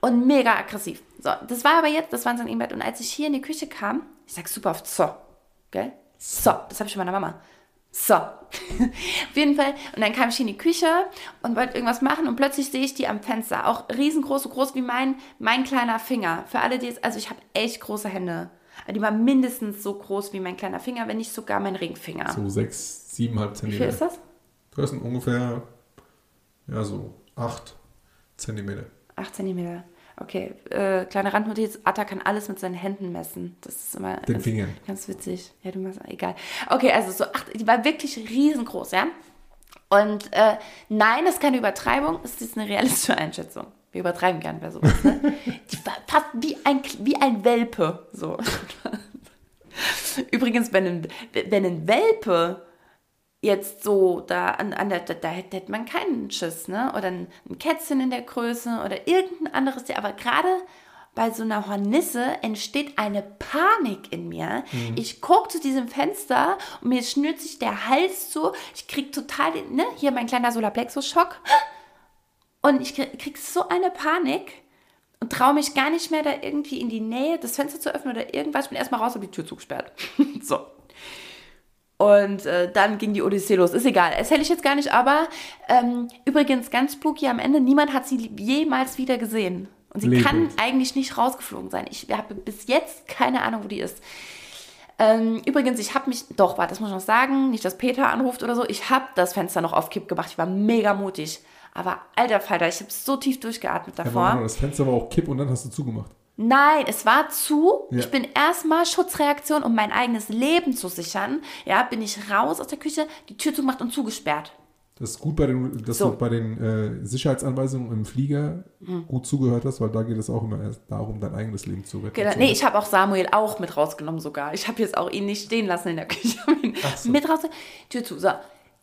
Und mega aggressiv. So, das war aber jetzt, das war in St. Bett. Und als ich hier in die Küche kam, ich sag super oft so. Gell? So, das habe ich von meiner Mama. So. (laughs) Auf jeden Fall. Und dann kam ich in die Küche und wollte irgendwas machen und plötzlich sehe ich die am Fenster. Auch riesengroß, so groß wie mein, mein kleiner Finger. Für alle, die es, also ich habe echt große Hände. Die war mindestens so groß wie mein kleiner Finger, wenn nicht sogar mein Ringfinger. So sechs, siebenhalb wie Zentimeter. viel ist das? Das sind ungefähr, ja, so acht Zentimeter. 8 cm. Okay, äh, kleine Randnotiz, Atta kann alles mit seinen Händen messen. Das ist immer Den ganz, Fingern. ganz witzig. Ja, du machst, egal. Okay, also so acht, die war wirklich riesengroß, ja. Und äh, nein, das ist keine Übertreibung, es ist eine realistische Einschätzung. Wir übertreiben gern bei sowas, ne? (laughs) Die war fast wie ein, wie ein Welpe, so. (laughs) Übrigens, wenn ein, wenn ein Welpe jetzt so da an, an der, da, da hätte man keinen Schiss, ne? Oder ein, ein Kätzchen in der Größe oder irgendein anderes Tier. Aber gerade bei so einer Hornisse entsteht eine Panik in mir. Ich gucke zu diesem Fenster und mir schnürt sich der Hals zu. Ich krieg total, den, ne? Hier mein kleiner Solarplexus-Schock. Und ich krieg, krieg so eine Panik und traue mich gar nicht mehr, da irgendwie in die Nähe das Fenster zu öffnen oder irgendwas. Ich bin erstmal raus und die Tür zugesperrt. (laughs) so. Und äh, dann ging die Odyssee los. Ist egal, erzähle ich jetzt gar nicht, aber ähm, übrigens ganz spooky am Ende, niemand hat sie jemals wieder gesehen. Und sie Lebend. kann eigentlich nicht rausgeflogen sein. Ich habe bis jetzt keine Ahnung, wo die ist. Ähm, übrigens, ich habe mich, doch, warte, das muss ich noch sagen, nicht, dass Peter anruft oder so, ich habe das Fenster noch auf Kipp gemacht. Ich war mega mutig. Aber alter Falter, ich habe so tief durchgeatmet Ja, davor. Mama, das Fenster war auch kipp und dann hast du zugemacht. Nein, es war zu. Ja. Ich bin erstmal Schutzreaktion, um mein eigenes Leben zu sichern. Ja, bin ich raus aus der Küche, die Tür zugemacht und zugesperrt. Das ist gut bei den, dass So. du bei den äh, Sicherheitsanweisungen im Flieger gut zugehört hast, weil da geht es auch immer erst darum, dein eigenes Leben zu retten. Genau. Nee, ich habe auch Samuel auch mit rausgenommen sogar. Ich habe jetzt auch ihn nicht stehen lassen in der Küche. Ihn so. Mit raus, Tür zu. So.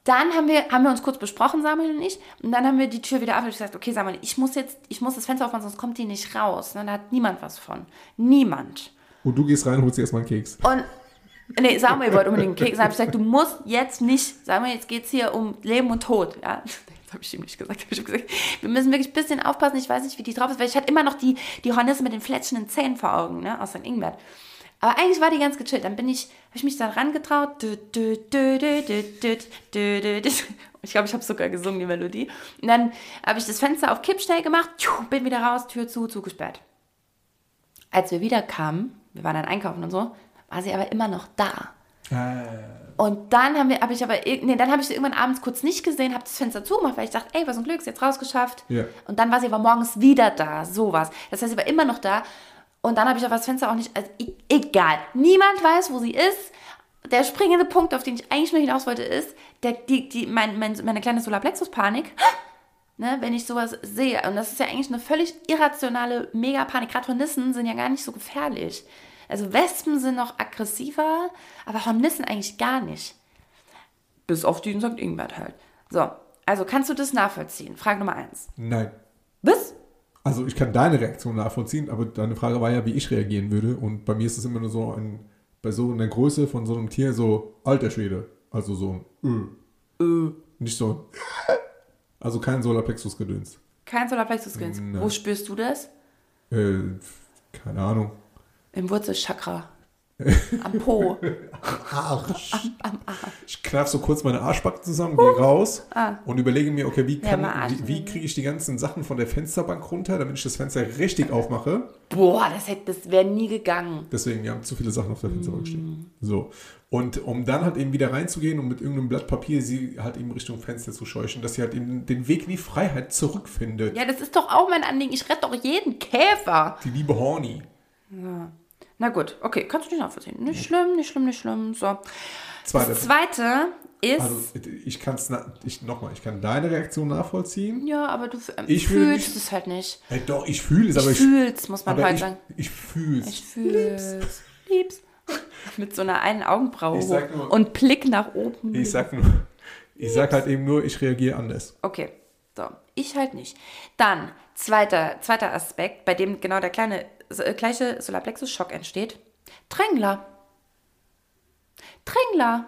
Dann haben wir, haben wir uns kurz besprochen, Samuel und ich. Und dann haben wir die Tür wieder auf und gesagt, okay, Samuel, ich muss jetzt, ich muss das Fenster aufmachen, sonst kommt die nicht raus. Ne, Da hat niemand was von. Niemand. Und du gehst rein und holst dir erstmal einen Keks. Und nee, Samuel wollte unbedingt einen Keks. Dann habe ich gesagt, du musst jetzt nicht, Samuel, jetzt geht es hier um Leben und Tod. Ja, (laughs) das habe ich ihm nicht gesagt. Ich gesagt. Wir müssen wirklich ein bisschen aufpassen. Ich weiß nicht, wie die drauf ist, weil ich hatte immer noch die, die Hornisse mit den fletschenden Zähnen vor Augen, ne, aus St. Ingbert. Aber eigentlich war die ganz gechillt. Dann bin ich, habe ich mich da rangetraut. Ich glaube, ich habe sogar gesungen, die Melodie. Und dann habe ich das Fenster auf Kippstell gemacht, bin wieder raus, Tür zu, zugesperrt. Als wir wieder kamen, wir waren dann einkaufen und so, war sie aber immer noch da. Äh. Und dann haben wir, habe ich aber, nee, dann habe ich sie irgendwann abends kurz nicht gesehen, habe das Fenster zugemacht, weil ich dachte, ey, was ein Glück, ist jetzt rausgeschafft. Yeah. Und dann war sie aber morgens wieder da, sowas. Das heißt, sie war immer noch da. Und dann habe ich aber das Fenster auch nicht, also egal. Niemand weiß, wo sie ist. Der springende Punkt, auf den ich eigentlich nur hinaus wollte, ist, der, die, die, mein, mein, meine kleine Solarplexus-Panik. (gasps) Ne, wenn ich sowas sehe, und das ist ja eigentlich eine völlig irrationale Megapanik. Gerade Hornissen sind ja gar nicht so gefährlich. Also Wespen sind noch aggressiver, aber Hornissen eigentlich gar nicht. Bis auf die in St. Ingbert halt. So, also kannst du das nachvollziehen? Frage Nummer eins. Nein. Was? Also ich kann deine Reaktion nachvollziehen, aber deine Frage war ja, wie ich reagieren würde. Und bei mir ist es immer nur so ein, bei so einer Größe von so einem Tier so, alter Schwede. Also so ein Ö. Nicht so ein (laughs) Also kein Solarplexus-Gedöns. Kein Solarplexus-Skills. Nein. Wo spürst du das? Äh, keine Ahnung. Im Wurzelchakra. Am Po. Arsch. Ich kneif so kurz meine Arschbacken zusammen, gehe raus und überlege mir, okay, wie, Ja, kann, Arsch wie, wie kriege ich die ganzen Sachen von der Fensterbank runter, damit ich das Fenster richtig aufmache. Boah, das, hätte- das wäre nie gegangen. Deswegen, wir haben zu viele Sachen auf der Fensterbank Mm. stehen. So. Und um dann halt eben wieder reinzugehen und mit irgendeinem Blatt Papier sie halt eben Richtung Fenster zu scheuchen, dass sie halt eben den Weg in die Freiheit zurückfindet. Ja, das ist doch auch mein Anliegen. Ich rette doch jeden Käfer. Die liebe Horny. Na gut, okay, kannst du nicht nachvollziehen. Nicht schlimm, nicht schlimm, nicht schlimm. So. Zweiter. Das zweite ist. Also ich kann es, ich, nochmal, ich kann deine Reaktion nachvollziehen. ja, aber du ähm, Ich fühlst nicht- es halt nicht. Ey, doch, ich fühle es, Ich aber ich, fühl's, muss man ich, sagen. ich fühle Ich es. fühl's. Lieb's. (laughs) Mit so einer einen Augenbraue nur- und Blick nach oben. Ich sag nur, ich sag halt eben nur, ich reagiere anders. Okay, so. Ich halt nicht. Dann, zweiter, zweiter Aspekt, bei dem genau der kleine, äh, gleiche Solarplexus-Schock entsteht. Drängler. Drängler.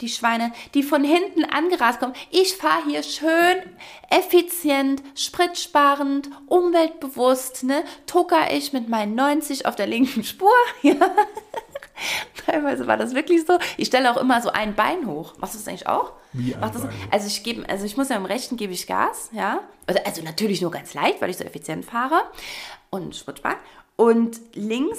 Die Schweine, die von hinten angerast kommen. Ich fahre hier schön effizient, spritsparend, umweltbewusst, ne? Tucker ich mit meinen 90 auf der linken Spur. (laughs) Ja. Teilweise war das wirklich so. Ich stelle auch immer so ein Bein hoch. Machst du das eigentlich auch? Wie ein das, also ich gebe, also ich muss ja im Rechten gebe ich Gas, ja. Also, also natürlich nur ganz leicht, weil ich so effizient fahre und spritsparend. Und links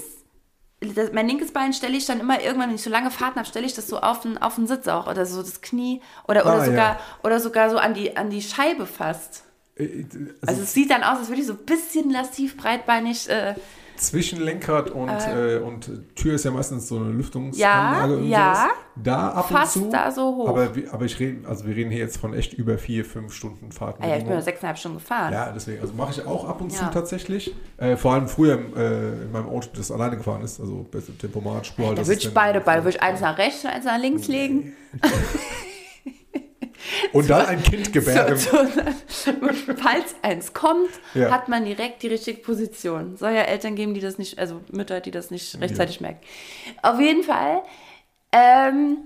das, mein linkes Bein stelle ich dann immer irgendwann, wenn ich so lange Fahrten habe, stelle ich das so auf den, auf den Sitz auch oder so das Knie oder, oder, Ah, sogar, ja. oder sogar so an die, an die Scheibe fast. Äh, Also es sieht dann aus, als würde ich so ein bisschen lassiv breitbeinig. Äh, Zwischen Lenkrad und, äh, und Tür ist ja meistens so eine Ja, Lüftungsanlage. und ja. sowas. Da ab Fast und zu. da so hoch. Aber, wir- aber ich rede, also wir reden hier jetzt von echt über vier, fünf Stunden Fahrten. ah ja, ich bin nur sechseinhalb Stunden gefahren. Ja, deswegen, also mache ich auch ab und zu Ja. tatsächlich. Äh, vor allem früher äh, in meinem Auto, das alleine gefahren ist, also Tempomat, Spur. da würde ich beide, beide würde ich eins nach rechts und eins nach links legen. (laughs) Und dann ein Kind gebären. So, so, falls eins kommt, Ja. hat man direkt die richtige Position. Soll ja Eltern geben, die das nicht, also Mütter, die das nicht rechtzeitig merken. Auf jeden Fall, ähm,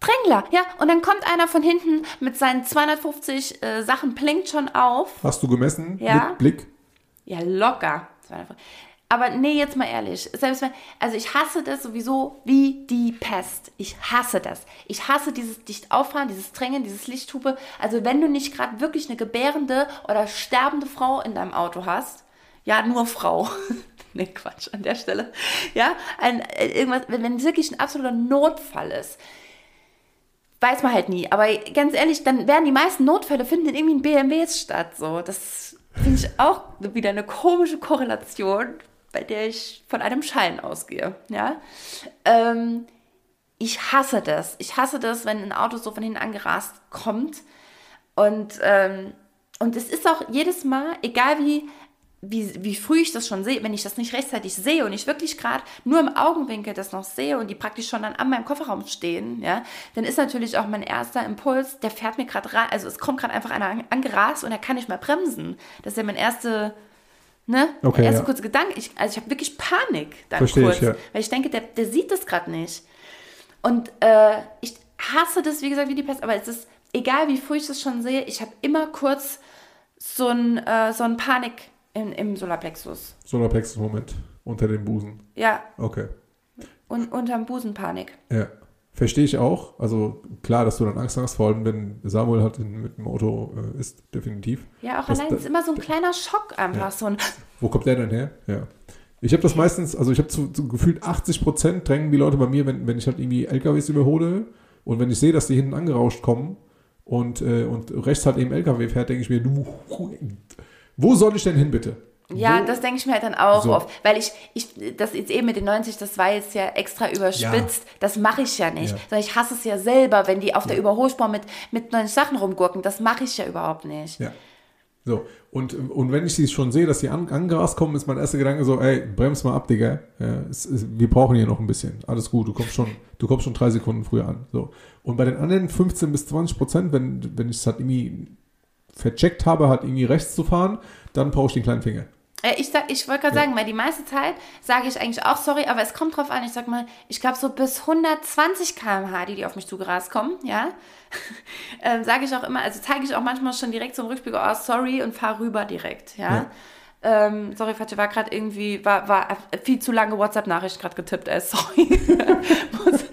Drängler, ja, und dann kommt einer von hinten mit seinen 250 äh, Sachen, blinkt schon auf. Hast du gemessen? Ja. Mit Blick? Ja, locker. Aber nee, jetzt mal ehrlich. Selbst wenn, also ich hasse das sowieso wie die Pest. Ich hasse das. Ich hasse dieses dicht auffahren, dieses Drängen, dieses Lichthupe. Also wenn du nicht gerade wirklich eine gebärende oder sterbende Frau in deinem Auto hast, ja, nur Frau. (laughs) nee, Quatsch an der Stelle. Ja, ein, äh, irgendwas, wenn, wirklich ein absoluter Notfall ist, weiß man halt nie. Aber ganz ehrlich, dann werden die meisten Notfälle finden in irgendwie BMWs statt. So, das finde ich auch wieder eine komische Korrelation, bei der ich von einem Schein ausgehe. Ja. Ähm, ich hasse das. Ich hasse das, wenn ein Auto so von hinten angerast kommt. Und, ähm, und es ist auch jedes Mal, egal wie, wie, wie früh ich das schon sehe, wenn ich das nicht rechtzeitig sehe und ich wirklich gerade nur im Augenwinkel das noch sehe und die praktisch schon dann an meinem Kofferraum stehen, ja, dann ist natürlich auch mein erster Impuls, der fährt mir gerade rein, also es kommt gerade einfach einer an- angerast und er kann nicht mehr bremsen. Das ist ja mein erste, ne, Okay, der erste ja. kurze Gedanke. Ich, also ich habe wirklich Panik dann Verstehe ich, kurz, ja. weil ich denke, der, der sieht das gerade nicht. Und äh, ich hasse das, wie gesagt, wie die Pest, aber es ist egal, wie früh ich das schon sehe, ich habe immer kurz so ein, äh, so ein Panik in, im Solarplexus. Solarplexus-Moment unter dem Busen. Ja, Okay. und unterm Busenpanik. Ja. Verstehe ich auch. Also klar, dass du dann Angst hast, vor allem wenn Samuel halt in, mit dem Auto äh, ist, definitiv. Ja, auch Das- allein das- ist immer so ein kleiner Schock einfach, Ja. so ein Wo kommt der denn her? Ja. Ich habe das meistens, also ich habe zu, zu gefühlt 80 Prozent drängen die Leute bei mir, wenn, wenn ich halt irgendwie LKWs überhole und wenn ich sehe, dass die hinten angerauscht kommen und, äh, und rechts halt eben LKW fährt, denke ich mir, du, wo soll ich denn hin bitte? Ja, Wo- das denke ich mir halt dann auch So. oft. Weil ich, ich, das jetzt eben mit den 90, das war jetzt ja extra überspitzt. Das mache ich ja nicht. Ja. Sondern ich hasse es ja selber, wenn die auf der Überholspur mit, mit 90 Sachen rumgurken. Das mache ich ja überhaupt nicht. Ja. So, und, und wenn ich sie schon sehe, dass die an, angerast kommen, ist mein erster Gedanke so, ey, brems mal ab, Digga. Ja, es, es, wir brauchen hier noch ein bisschen. Alles gut, du kommst schon, du kommst schon drei Sekunden früher an. So. Und bei den anderen 15 bis 20 Prozent, wenn, wenn ich es halt irgendwie vercheckt habe, halt irgendwie rechts zu fahren, dann brauche ich den kleinen Finger. Äh, Ich, sag- ich wollte gerade Ja. sagen, weil die meiste Zeit sage ich eigentlich auch sorry, aber es kommt drauf an. Ich sag mal, ich glaube so bis 120 km/h, die, die auf mich zugerast kommen, ja, (laughs) ähm, sage ich auch immer, also zeige ich auch manchmal schon direkt zum Rückspiegel, oh, sorry und fahre rüber direkt, ja. Ja. Ähm, sorry, Fatih, war gerade irgendwie, war, war viel zu lange WhatsApp-Nachricht gerade getippt, äh, sorry. (laughs) Muss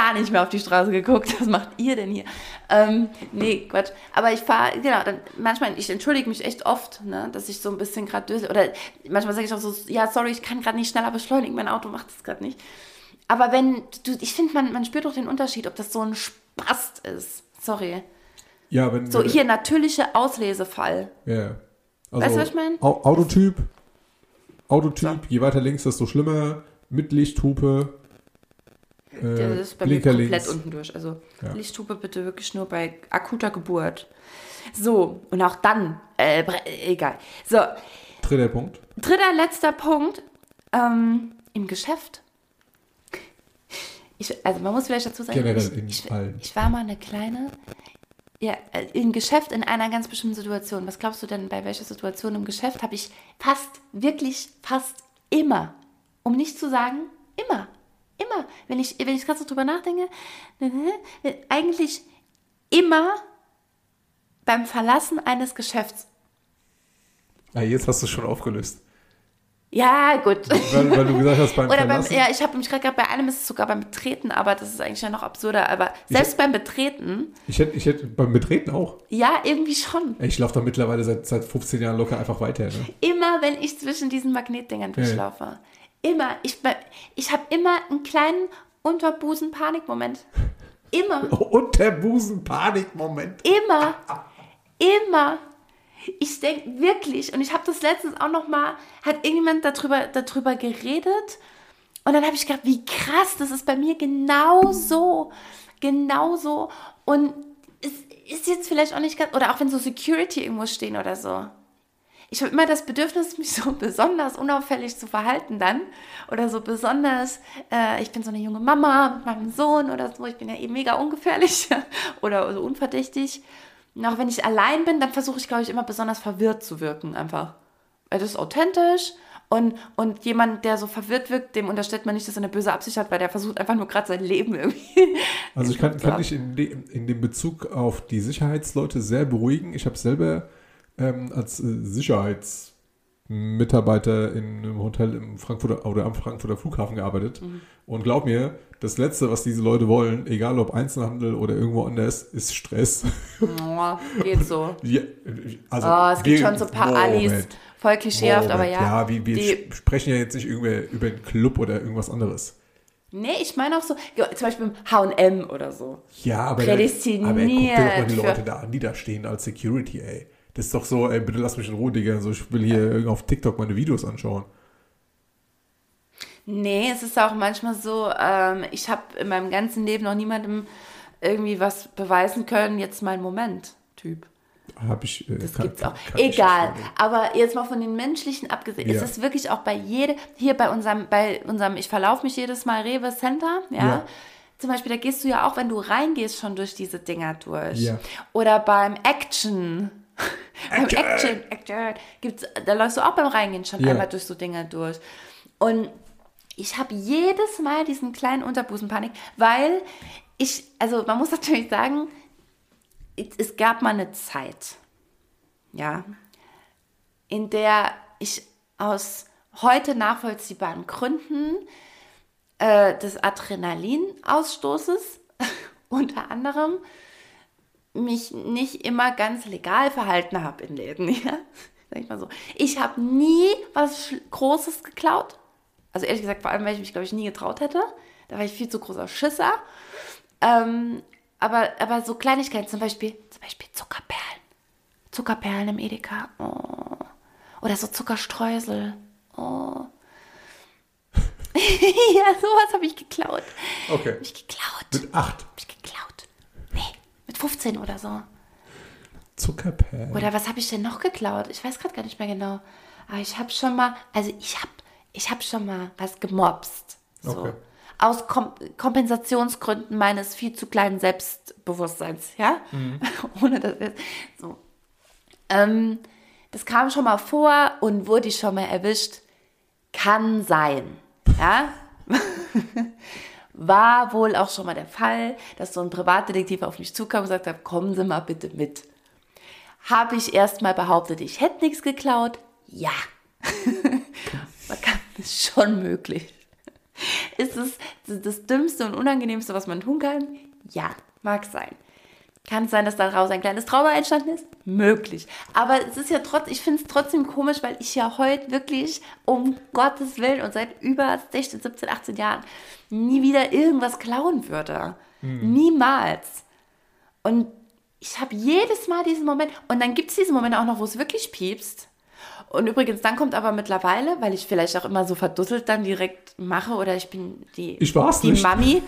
gar nicht mehr auf die Straße geguckt, was macht ihr denn hier? Ähm, nee, Quatsch. Aber ich fahre, genau, dann manchmal, ich entschuldige mich echt oft, ne, dass ich so ein bisschen gerade döse. Oder manchmal sage ich auch so, ja, sorry, ich kann gerade nicht schneller beschleunigen, mein Auto macht das gerade nicht. Aber wenn, du, ich finde, man, man spürt doch den Unterschied, ob das so ein Spast ist. Sorry. Ja, wenn. So, hier, natürliche Auslesefall. Ja. Also, Weißt du, was ich mein? Au- Autotyp, Autotyp, So. je weiter links, desto schlimmer. Mit Lichthupe. Äh, Der ist bei Blinker mir komplett links. unten durch. Also Ja. Lichthupe bitte wirklich nur bei akuter Geburt. So, und auch dann, äh, egal. So, Dritter Punkt. dritter, letzter Punkt. Ähm, Im Geschäft. Ich, also man muss vielleicht dazu sagen, ich, ich, ich war mal eine kleine, ja, äh, im Geschäft in einer ganz bestimmten Situation. Was glaubst du denn, bei welcher Situation im Geschäft habe ich fast, wirklich fast immer, um nicht zu sagen, immer, Immer. Wenn ich, wenn ich gerade so drüber nachdenke, eigentlich immer beim Verlassen eines Geschäfts. Ah, jetzt hast du es schon aufgelöst. Ja, gut. Weil, weil du gesagt hast, beim (laughs) Oder beim, ja, ich habe mich gerade bei einem ist es sogar beim Betreten, aber das ist eigentlich ja noch absurder. Aber selbst beim Betreten, Ich hätte, ich hätte beim Betreten auch. ja, irgendwie schon. Ich laufe da mittlerweile seit, seit 15 Jahren locker einfach weiter. Ne? Immer, wenn ich zwischen diesen Magnetdingern Ja. Immer. Ich, ich habe immer einen kleinen Unterbusen-Panikmoment. Immer. (laughs) Und der Busen-Panik-Moment. Immer. Immer. Ich denke wirklich, und ich habe das letztens auch noch mal, hat irgendjemand darüber, darüber geredet und dann habe ich gedacht, wie krass, das ist bei mir genauso, genauso und es ist jetzt vielleicht auch nicht ganz, oder auch wenn so Security irgendwo stehen oder so. Ich habe immer das Bedürfnis, (laughs) mich so besonders unauffällig zu verhalten dann. Oder so besonders, äh, ich bin so eine junge Mama mit meinem Sohn oder so, ich bin ja eh mega ungefährlich (laughs) oder so unverdächtig. Und auch wenn ich allein bin, dann versuche ich, glaube ich, immer besonders verwirrt zu wirken einfach. Weil das ist authentisch und, und jemand, der so verwirrt wirkt, dem unterstellt man nicht, dass er eine böse Absicht hat, weil der versucht einfach nur gerade sein Leben irgendwie. Also (laughs) ich kann, kann dich in, de, in dem Bezug auf die Sicherheitsleute sehr beruhigen. Ich habe selber ähm, als äh, Sicherheitsmitarbeiter in einem Hotel im Frankfurter oder am Frankfurter Flughafen gearbeitet. Und glaub mir, das Letzte, was diese Leute wollen, egal ob Einzelhandel oder irgendwo anders, ist Stress. Oh, geht so. (laughs) Wir, also Oh, es gibt wir- schon so ein paar Moment, Alis, voll klischeehaft, aber Moment. ja. Ja, wir, wir die, sprechen ja jetzt nicht über, über einen Club oder irgendwas anderes. nee, ich meine auch so, ja, zum Beispiel im H&M oder so. Ja, aber, Prädestiniert aber guck dir doch mal die Leute da an, die da stehen als Security, ey. Ist doch so, ey, bitte lass mich in Ruhe, Digga. So, ich will hier irgendwie auf TikTok meine Videos anschauen. Nee, es ist auch manchmal so, ähm, ich habe in meinem ganzen Leben noch niemandem irgendwie was beweisen können, jetzt mein Moment, Typ. Hab ich. Äh, Das kann- gibt's auch. Egal. Aber jetzt mal von den menschlichen abgesehen, Ja. ist es wirklich auch bei jedem, hier bei unserem, bei unserem, ich verlaufe mich jedes Mal Rewe Center, ja. Ja. Zum Beispiel, da gehst du ja auch, wenn du reingehst, schon durch diese Dinger durch. Ja. Oder beim Action. (laughs) beim Action. Action, Action gibt's, da läufst du auch beim Reingehen schon Ja. einmal durch so Dinger durch. Und ich habe jedes Mal diesen kleinen Unterbusenpanik, weil ich, also man muss (laughs) natürlich sagen, es, es gab mal eine Zeit, ja, in der ich aus heute nachvollziehbaren Gründen äh, des Adrenalinausstoßes (laughs) unter anderem mich nicht immer ganz legal verhalten habe in Läden. Ja? Sag ich mal so. Ich habe nie was Großes geklaut. Also ehrlich gesagt, vor allem, weil ich mich, glaube ich, nie getraut hätte. Da war ich viel zu großer Schisser. Ähm, aber, aber so Kleinigkeiten, zum Beispiel, zum Beispiel Zuckerperlen. Zuckerperlen im Edeka. Oh. Oder so Zuckerstreusel. Oh. (laughs) ja, sowas habe ich geklaut. Okay. Hab ich geklaut. Mit acht Hab ich mit 15 oder so. Zuckerperlen. Oder was habe ich denn noch geklaut? Ich weiß gerade gar nicht mehr genau. Aber ich habe schon mal, also ich habe ich hab schon mal was gemobst. So. Okay. Aus Kom Kompensationsgründen meines viel zu kleinen Selbstbewusstseins, ja? (laughs) Ohne dass wir, so. Ähm, das kam schon mal vor und wurde ich schon mal erwischt. Kann sein, ja? (laughs) (laughs) War wohl auch schon mal der Fall, dass so ein Privatdetektiv auf mich zukam und gesagt hat, kommen Sie mal bitte mit. Habe ich erstmal behauptet, ich hätte nichts geklaut? Ja. (laughs) Man kann es schon möglich. Ist es das Dümmste und Unangenehmste, was man tun kann? Ja, mag sein. Kann es sein, dass daraus ein kleines Trauma entstanden ist? Möglich. Aber es ist ja trotzdem, ich finde es trotzdem komisch, weil ich ja heute wirklich um Gottes Willen und seit über 16, 17, 18 Jahren nie wieder irgendwas klauen würde. Niemals. Und ich habe jedes Mal diesen Moment, und dann gibt es diesen Moment auch noch, wo es wirklich piepst. Und übrigens, dann kommt aber mittlerweile, weil ich vielleicht auch immer so verdusselt dann direkt mache oder ich bin die, Ich war's die nicht. Mami.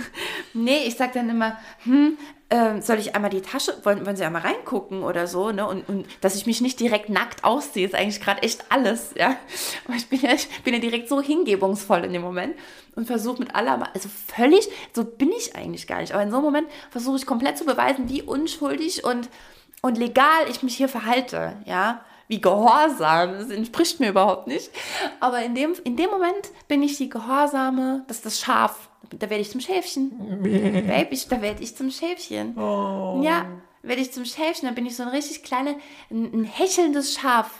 (laughs) nee, ich sag dann immer, hm, ähm, soll ich einmal die Tasche, wollen, wollen Sie einmal reingucken oder so, ne? Und, und dass ich mich nicht direkt nackt ausziehe, ist eigentlich gerade echt alles, ja. Aber ich bin ja, ich bin ja direkt so hingebungsvoll in dem Moment und versuche mit aller, also völlig, so bin ich eigentlich gar nicht. Aber in so einem Moment versuche ich komplett zu beweisen, wie unschuldig und, und legal ich mich hier verhalte, ja. Wie gehorsam. Das entspricht mir überhaupt nicht. Aber in dem, in dem Moment bin ich die Gehorsame, das ist das Schaf. Da werde ich zum Schäfchen. (laughs) Baby, da werde ich zum Schäfchen. Oh. Ja, werde ich zum Schäfchen. Dann bin ich so ein richtig kleines, ein, ein hechelndes Schaf.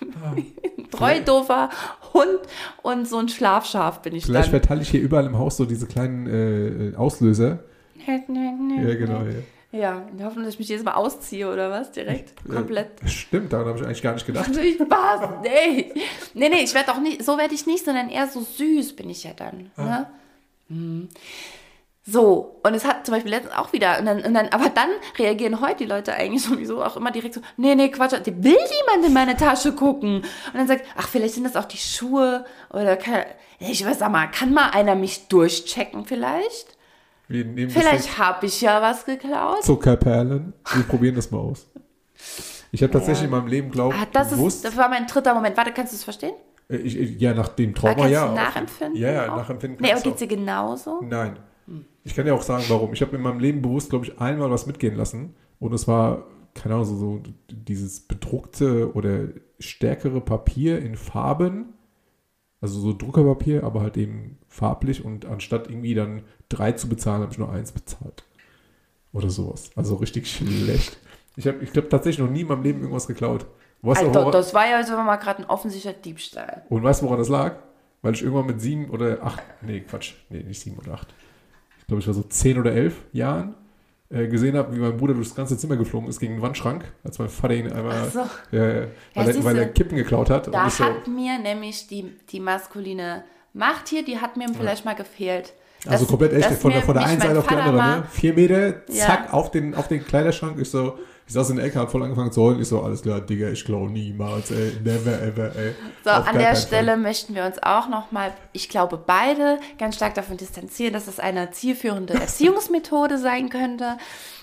Ein treu doofer Hund und so ein Schlafschaf bin ich Vielleicht dann. verteile ich hier überall im Haus so diese kleinen äh, Auslöser. Ja, genau. Ja. Ja, in der Hoffnung, dass ich mich jedes Mal ausziehe oder was? Direkt? Komplett. Äh, (laughs) stimmt, daran habe ich eigentlich gar nicht gedacht. Natürlich Spaß. Nee. Nee, nee, ich werde auch nicht, so werde ich nicht, sondern eher so süß bin ich ja dann. Ne? Mhm. So, und es hat zum Beispiel letztens auch wieder, und dann, und dann, aber dann reagieren heute die Leute eigentlich (laughs) sowieso auch immer direkt so, nee, nee, Quatsch, will niemand in meine Tasche gucken? Und dann sagt, ach, vielleicht sind das auch die Schuhe oder kann, ich weiß, sag mal, kann mal einer mich durchchecken vielleicht? Wir nehmen Vielleicht habe ich ja was geklaut. Zuckerperlen. Wir probieren das mal aus. Ich habe tatsächlich Ja. in meinem Leben, glaube Ah, das, bewusst, ist, das war mein dritter Moment. Warte, kannst du es verstehen? äh, ich, ich- ja, nach dem Trauma, kannst ja. du nachempfinden? Ja, ja, auch? nachempfinden Nee, aber kannst geht dir genauso? Nein. Ich kann ja auch sagen, warum. Ich habe in meinem Leben bewusst, glaube ich, einmal was mitgehen lassen. Und es war, keine Ahnung, so, so dieses bedruckte oder stärkere Papier in Farben. Also so Druckerpapier, aber halt eben farblich. Und anstatt irgendwie dann drei zu bezahlen, habe ich nur eins bezahlt. Oder sowas. Also richtig schlecht. Ich habe, ich glaube, tatsächlich noch nie in meinem Leben irgendwas geklaut. Weißt du, Also, das war ja also mal gerade ein offensichtlicher Diebstahl. und weißt du, woran das lag? Weil ich irgendwann mit sieben oder acht, nee, Quatsch, nee, nicht sieben oder acht. Ich glaube, ich war so zehn oder elf Jahren, gesehen habe, wie mein Bruder durchs ganze Zimmer geflogen ist gegen den Wandschrank, als mein Vater ihn einmal, so. äh, weil, er, weil er Kippen geklaut hat. Da ich so, hat mir nämlich die, die maskuline Macht hier, die hat mir vielleicht mal gefehlt. also Dass- komplett echt, von von der einen Seite auf die andere, ne? Vier Meter, Ja. zack, auf, den, auf den Kleiderschrank. Ich so, ich saß in der Ecke, hab voll angefangen zu heulen. Ich so, alles klar, Digga, ich klau niemals, ey, never ever, ey. So, Auf an der Stelle Fall. möchten wir uns auch nochmal, ich glaube, beide ganz stark davon distanzieren, dass es eine zielführende (laughs) Erziehungsmethode sein könnte,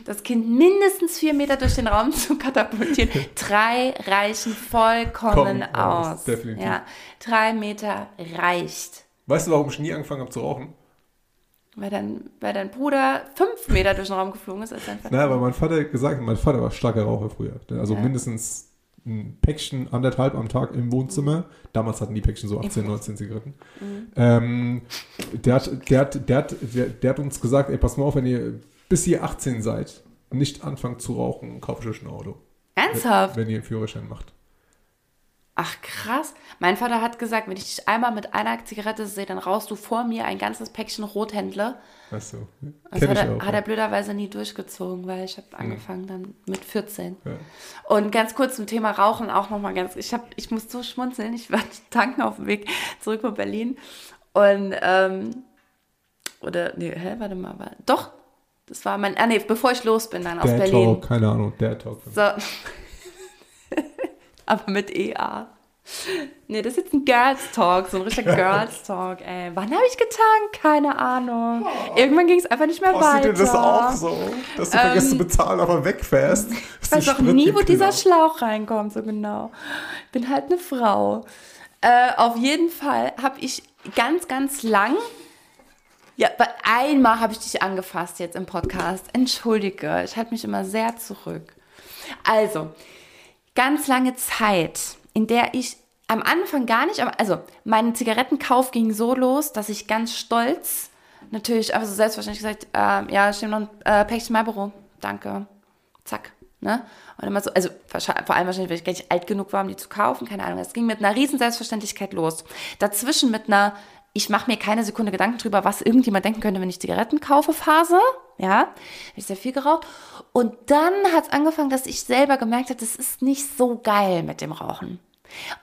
das Kind mindestens vier Meter durch den Raum zu katapultieren. Drei reichen vollkommen Kommen aus, aus. definitiv. Ja, drei Meter reicht. Weißt du, warum ich nie angefangen habe zu rauchen? Weil dein, weil dein Bruder fünf Meter durch den Raum geflogen ist als dein Vater. Na, weil mein Vater gesagt hat, mein Vater war starker Raucher früher. Also Ja. mindestens ein Päckchen, anderthalb am Tag im Wohnzimmer. Damals hatten die Päckchen so 18, 19 Zigaretten. Mhm. Ähm, der, hat, der, hat, der, hat, der, der hat uns gesagt, ey, pass mal auf, wenn ihr bis ihr 18 seid, nicht anfangt zu rauchen, kauft euch ein Auto. Ernsthaft? Wenn ihr einen Führerschein macht. Ach krass. Mein Vater hat gesagt, wenn ich dich einmal mit einer Zigarette sehe, dann rauchst du vor mir ein ganzes Päckchen Rothändler. Weißt du, Das hat ich er, auch. hat er blöderweise nie durchgezogen, weil ich habe angefangen dann mit 14. ja. Und ganz kurz zum Thema Rauchen auch nochmal ganz, ich hab, ich muss so schmunzeln, ich war (laughs) tanken auf dem Weg zurück von Berlin und, ähm, oder, nee, hä, warte mal, war, doch, das war mein, ah nee, bevor ich los bin dann aus Berlin. Talk, keine Ahnung, der Talk. So. Aber mit EA. Nee, das ist jetzt ein Girls Talk, so ein richtiger Girls Talk, ey. Wann habe ich getankt? Keine Ahnung. Irgendwann ging es einfach nicht mehr weiter. so, dass du vergisst zu bezahlen, aber wegfährst? Ähm, (laughs) Ich weiß auch nie, wo dieser Schlauch reinkommt, so genau. Ich bin halt eine Frau. Äh, auf jeden Fall habe ich ganz, ganz lang. Ja, einmal habe ich dich angefasst jetzt im Podcast. Entschuldige, ich halte mich immer sehr zurück. Also, ganz lange Zeit, in der ich am Anfang gar nicht, also mein Zigarettenkauf ging so los, dass ich ganz stolz natürlich, aber so selbstverständlich gesagt, ähm, ja, ich nehme noch ein äh, Päckchen Marlboro. Danke. Zack. Ne? Und immer so, also vor allem wahrscheinlich, weil ich gar nicht alt genug war, um die zu kaufen, keine Ahnung. Es ging mit einer riesen Selbstverständlichkeit los. Dazwischen mit einer, ich mache mir keine Sekunde Gedanken drüber, was irgendjemand denken könnte, wenn ich Zigaretten kaufe, Phase. Ja, habe ich sehr viel geraucht. Und dann hat es angefangen, dass ich selber gemerkt habe, das ist nicht so geil mit dem Rauchen.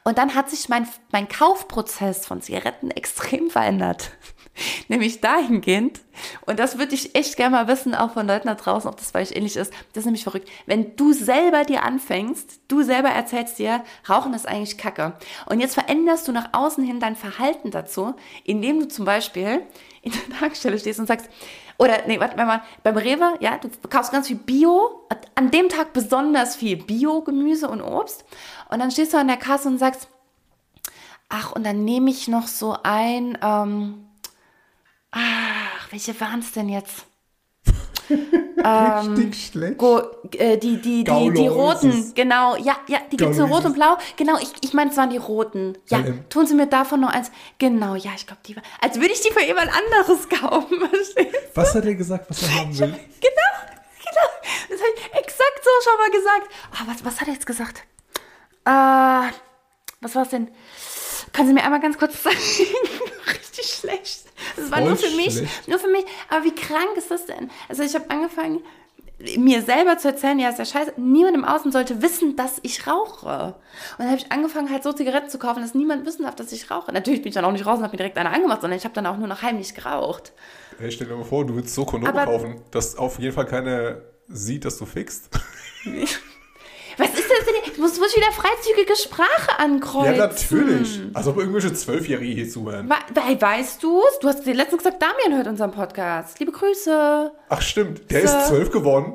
Und dann hat sich mein, mein Kaufprozess von Zigaretten (laughs) extrem verändert. (laughs) Nämlich dahingehend, und das würde ich echt gerne mal wissen, auch von Leuten da draußen, ob das bei euch ähnlich ist. Das ist nämlich verrückt. Wenn du selber dir anfängst, du selber erzählst dir, Rauchen ist eigentlich Kacke. Und jetzt veränderst du nach außen hin dein Verhalten dazu, indem du zum Beispiel in der Tankstelle stehst und sagst, oder, nee, warte mal, beim Rewe, ja, du kaufst ganz viel Bio, an dem Tag besonders viel Bio-Gemüse und Obst. Und dann stehst du an der Kasse und sagst, ach, und dann nehme ich noch so ein, ähm, ach, welche waren es denn jetzt? (laughs) Richtig schlecht. Go, äh, die, die, die, die roten, es. genau, ja, ja, die gibt's in Gaulo rot und blau. Genau, ich, ich meine, es waren die roten. Ja, LM. tun Sie mir davon noch eins. Genau, ja, ich glaube, die war, als würde ich die für jemand anderes kaufen, (laughs) verstehst du? Was hat er gesagt, was er haben will? Genau, genau. Das habe ich exakt so schon mal gesagt. Ah, was, was hat er jetzt gesagt? Äh, was war es denn? Können Sie mir einmal ganz kurz (laughs) sagen? Richtig schlecht. Das war Voll nur für mich. schlecht. Nur für mich. Aber wie krank ist das denn? Also ich habe angefangen, mir selber zu erzählen, ja, ist ja scheiße, niemand im Außen sollte wissen, dass ich rauche. Und dann habe ich angefangen, halt so Zigaretten zu kaufen, dass niemand wissen darf, dass ich rauche. Natürlich bin ich dann auch nicht raus und habe mir direkt eine angemacht, sondern ich habe dann auch nur noch heimlich geraucht. Hey, stell dir mal vor, du willst so Kondome kaufen, dass auf jeden Fall keiner sieht, dass du fixt. (laughs) Was ist das denn? Du musst, musst wieder freizügige Sprache ankreuzen. Ja, natürlich. Also ob irgendwelche Zwölfjährige hier zuhören. We we weißt du's? Du hast dir letztens gesagt, Damian hört unseren Podcast. Liebe Grüße. Ach stimmt, der So. ist zwölf geworden.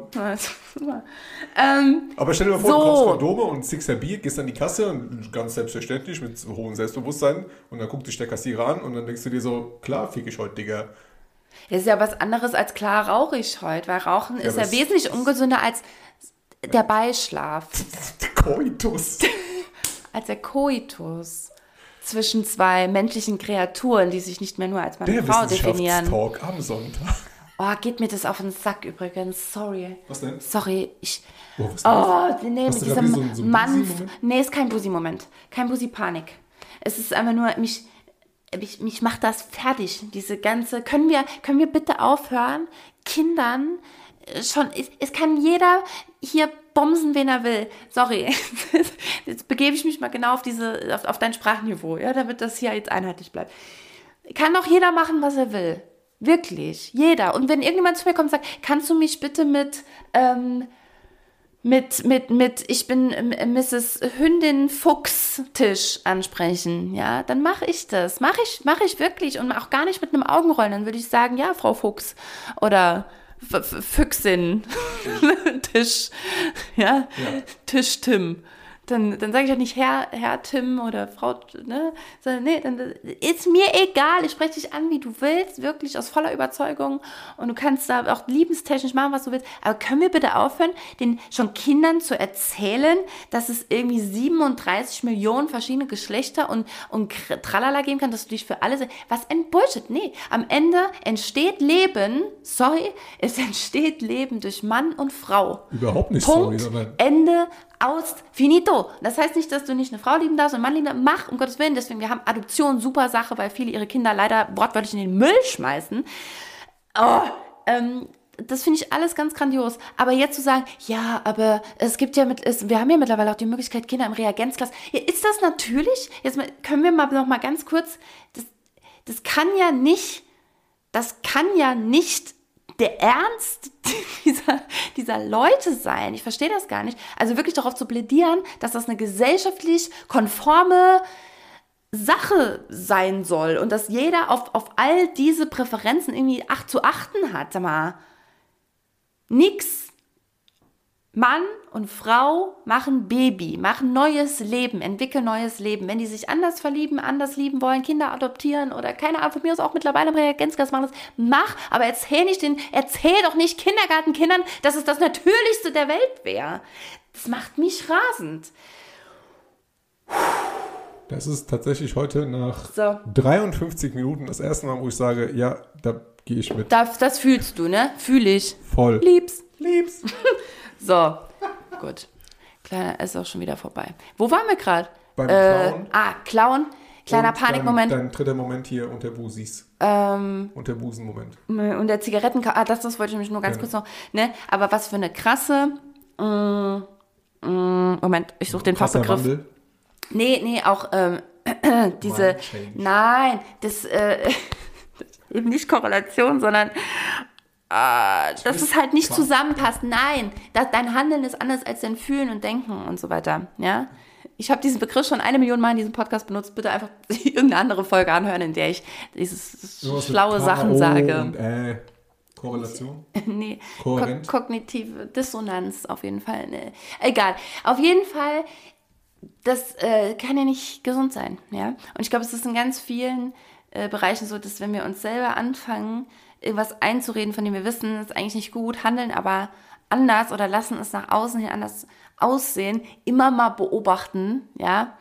ähm, Aber stell dir mal vor, So. du kaufst Kondome und ziehst ein Bier, gehst an die Kasse und ganz selbstverständlich mit hohem Selbstbewusstsein und dann guckt dich der Kassierer an und dann denkst du dir so, klar, fick ich heute, Digga. das ist ja was anderes als klar rauche ich heute, weil Rauchen ist aber ja es- wesentlich ungesünder als der Beischlaf, (laughs) Koitus. als der Koitus zwischen zwei menschlichen Kreaturen, die sich nicht mehr nur als Mann Der und Frau definieren. Wissenschaftstalk am Sonntag. Oh, geht mir das auf den Sack übrigens. Sorry. Was denn? Sorry, ich. Oh, was Oh, nee, Hast mit diesem so ein- so ein Mann. Nee, ist kein Busi-Moment. Kein Busi-Panik. Es ist einfach nur, mich, mich, mich macht das fertig. Diese ganze. Können wir, können wir bitte aufhören, Kindern schon. Es, es kann jeder hier bomsen, wen er will. Sorry. (laughs) Jetzt begebe ich mich mal genau auf diese, auf, auf dein Sprachniveau, ja, damit das hier jetzt einheitlich bleibt. Kann doch jeder machen, was er will. Wirklich. Jeder. Und wenn irgendjemand zu mir kommt und sagt, kannst du mich bitte mit, ähm, mit, mit, mit, ich bin ähm, Mrs. Hündin Fuchs Tisch ansprechen, ja, dann mache ich das. Mache ich, mache ich wirklich und auch gar nicht mit einem Augenrollen. Dann würde ich sagen, ja, Frau Fuchs oder Füchsin. Tisch, (laughs) ja, Tisch Tim. Dann, dann sage ich ja nicht Herr, Herr Tim oder Frau, ne? Sondern, nee, dann ist mir egal. Ich spreche dich an, wie du willst, wirklich aus voller Überzeugung. Und du kannst da auch liebestechnisch machen, was du willst. Aber können wir bitte aufhören, den schon Kindern zu erzählen, dass es irgendwie 37 Millionen verschiedene Geschlechter und, und Tralala geben kann, dass du dich für alles. Was ein Bullshit. Nee, am Ende entsteht Leben, sorry, es (laughs) entsteht Leben durch Mann und Frau. Überhaupt nicht sorry, Punkt, sondern Ende, aus, finito. Das heißt nicht, dass du nicht eine Frau lieben darfst und einen Mann lieben darfst. Mach, um Gottes Willen. Deswegen, wir haben Adoption, super Sache, weil viele ihre Kinder leider wortwörtlich in den Müll schmeißen. Oh, ähm, das finde ich alles ganz grandios. Aber jetzt zu sagen, ja, aber es gibt ja mit, es, wir haben ja mittlerweile auch die Möglichkeit, Kinder im Reagenzglas. Ja, ist das natürlich? Jetzt können wir mal noch mal ganz kurz, das, das kann ja nicht, das kann ja nicht der Ernst (laughs) dieser, dieser Leute sein. Ich verstehe das gar nicht. Also wirklich darauf zu plädieren, dass das eine gesellschaftlich konforme Sache sein soll und dass jeder auf, auf all diese Präferenzen irgendwie acht zu achten hat. Sag mal, nix. Mann und Frau machen Baby, machen neues Leben, entwickeln neues Leben. Wenn die sich anders verlieben, anders lieben wollen, Kinder adoptieren oder keine Ahnung, von mir aus auch mittlerweile im Reagenzgas machen, das mach, aber erzähl nicht den, erzähl doch nicht Kindergartenkindern, dass es das Natürlichste der Welt wäre. Das macht mich rasend. das ist tatsächlich heute nach So. 53 Minuten das erste Mal, wo ich sage, ja, da gehe ich mit. Das, das fühlst du, ne? Fühl ich. Voll. Lieb's. Lieb's. (laughs) So, gut. Kleiner ist auch schon wieder vorbei. Wo waren wir gerade? Beim Äh, Clown. ah, Clown. Kleiner Und Panikmoment. Dein, dein dritter Moment hier unter Busis. Ähm, Unter Busen-Moment. und der Zigaretten, ah, das, das wollte ich nämlich nur ganz Ja. kurz noch, ne? Aber was für eine krasse, mm, mm, Moment, ich suche den Fachbegriff. Nee, nee, auch ähm, (clears throat) diese, nein, das, äh, (laughs) eben nicht Korrelation, sondern äh, dass es halt nicht zusammenpasst. Nein, das, dein Handeln ist anders als dein Fühlen und Denken und so weiter. Ja, ich habe diesen Begriff schon eine Million Mal in diesem Podcast benutzt. Bitte einfach (laughs) irgendeine andere Folge anhören, in der ich dieses mit schlaue Sachen sage. Und, äh, Korrelation. (laughs) nee, ko kognitive Dissonanz auf jeden Fall. Nee. Egal. Auf jeden Fall, das äh, kann ja nicht gesund sein. Ja? Und ich glaube, es ist in ganz vielen äh, Bereichen so, dass wenn wir uns selber anfangen, irgendwas einzureden, von dem wir wissen, ist eigentlich nicht gut, handeln aber anders oder lassen es nach außen hin anders aussehen, immer mal beobachten, ja,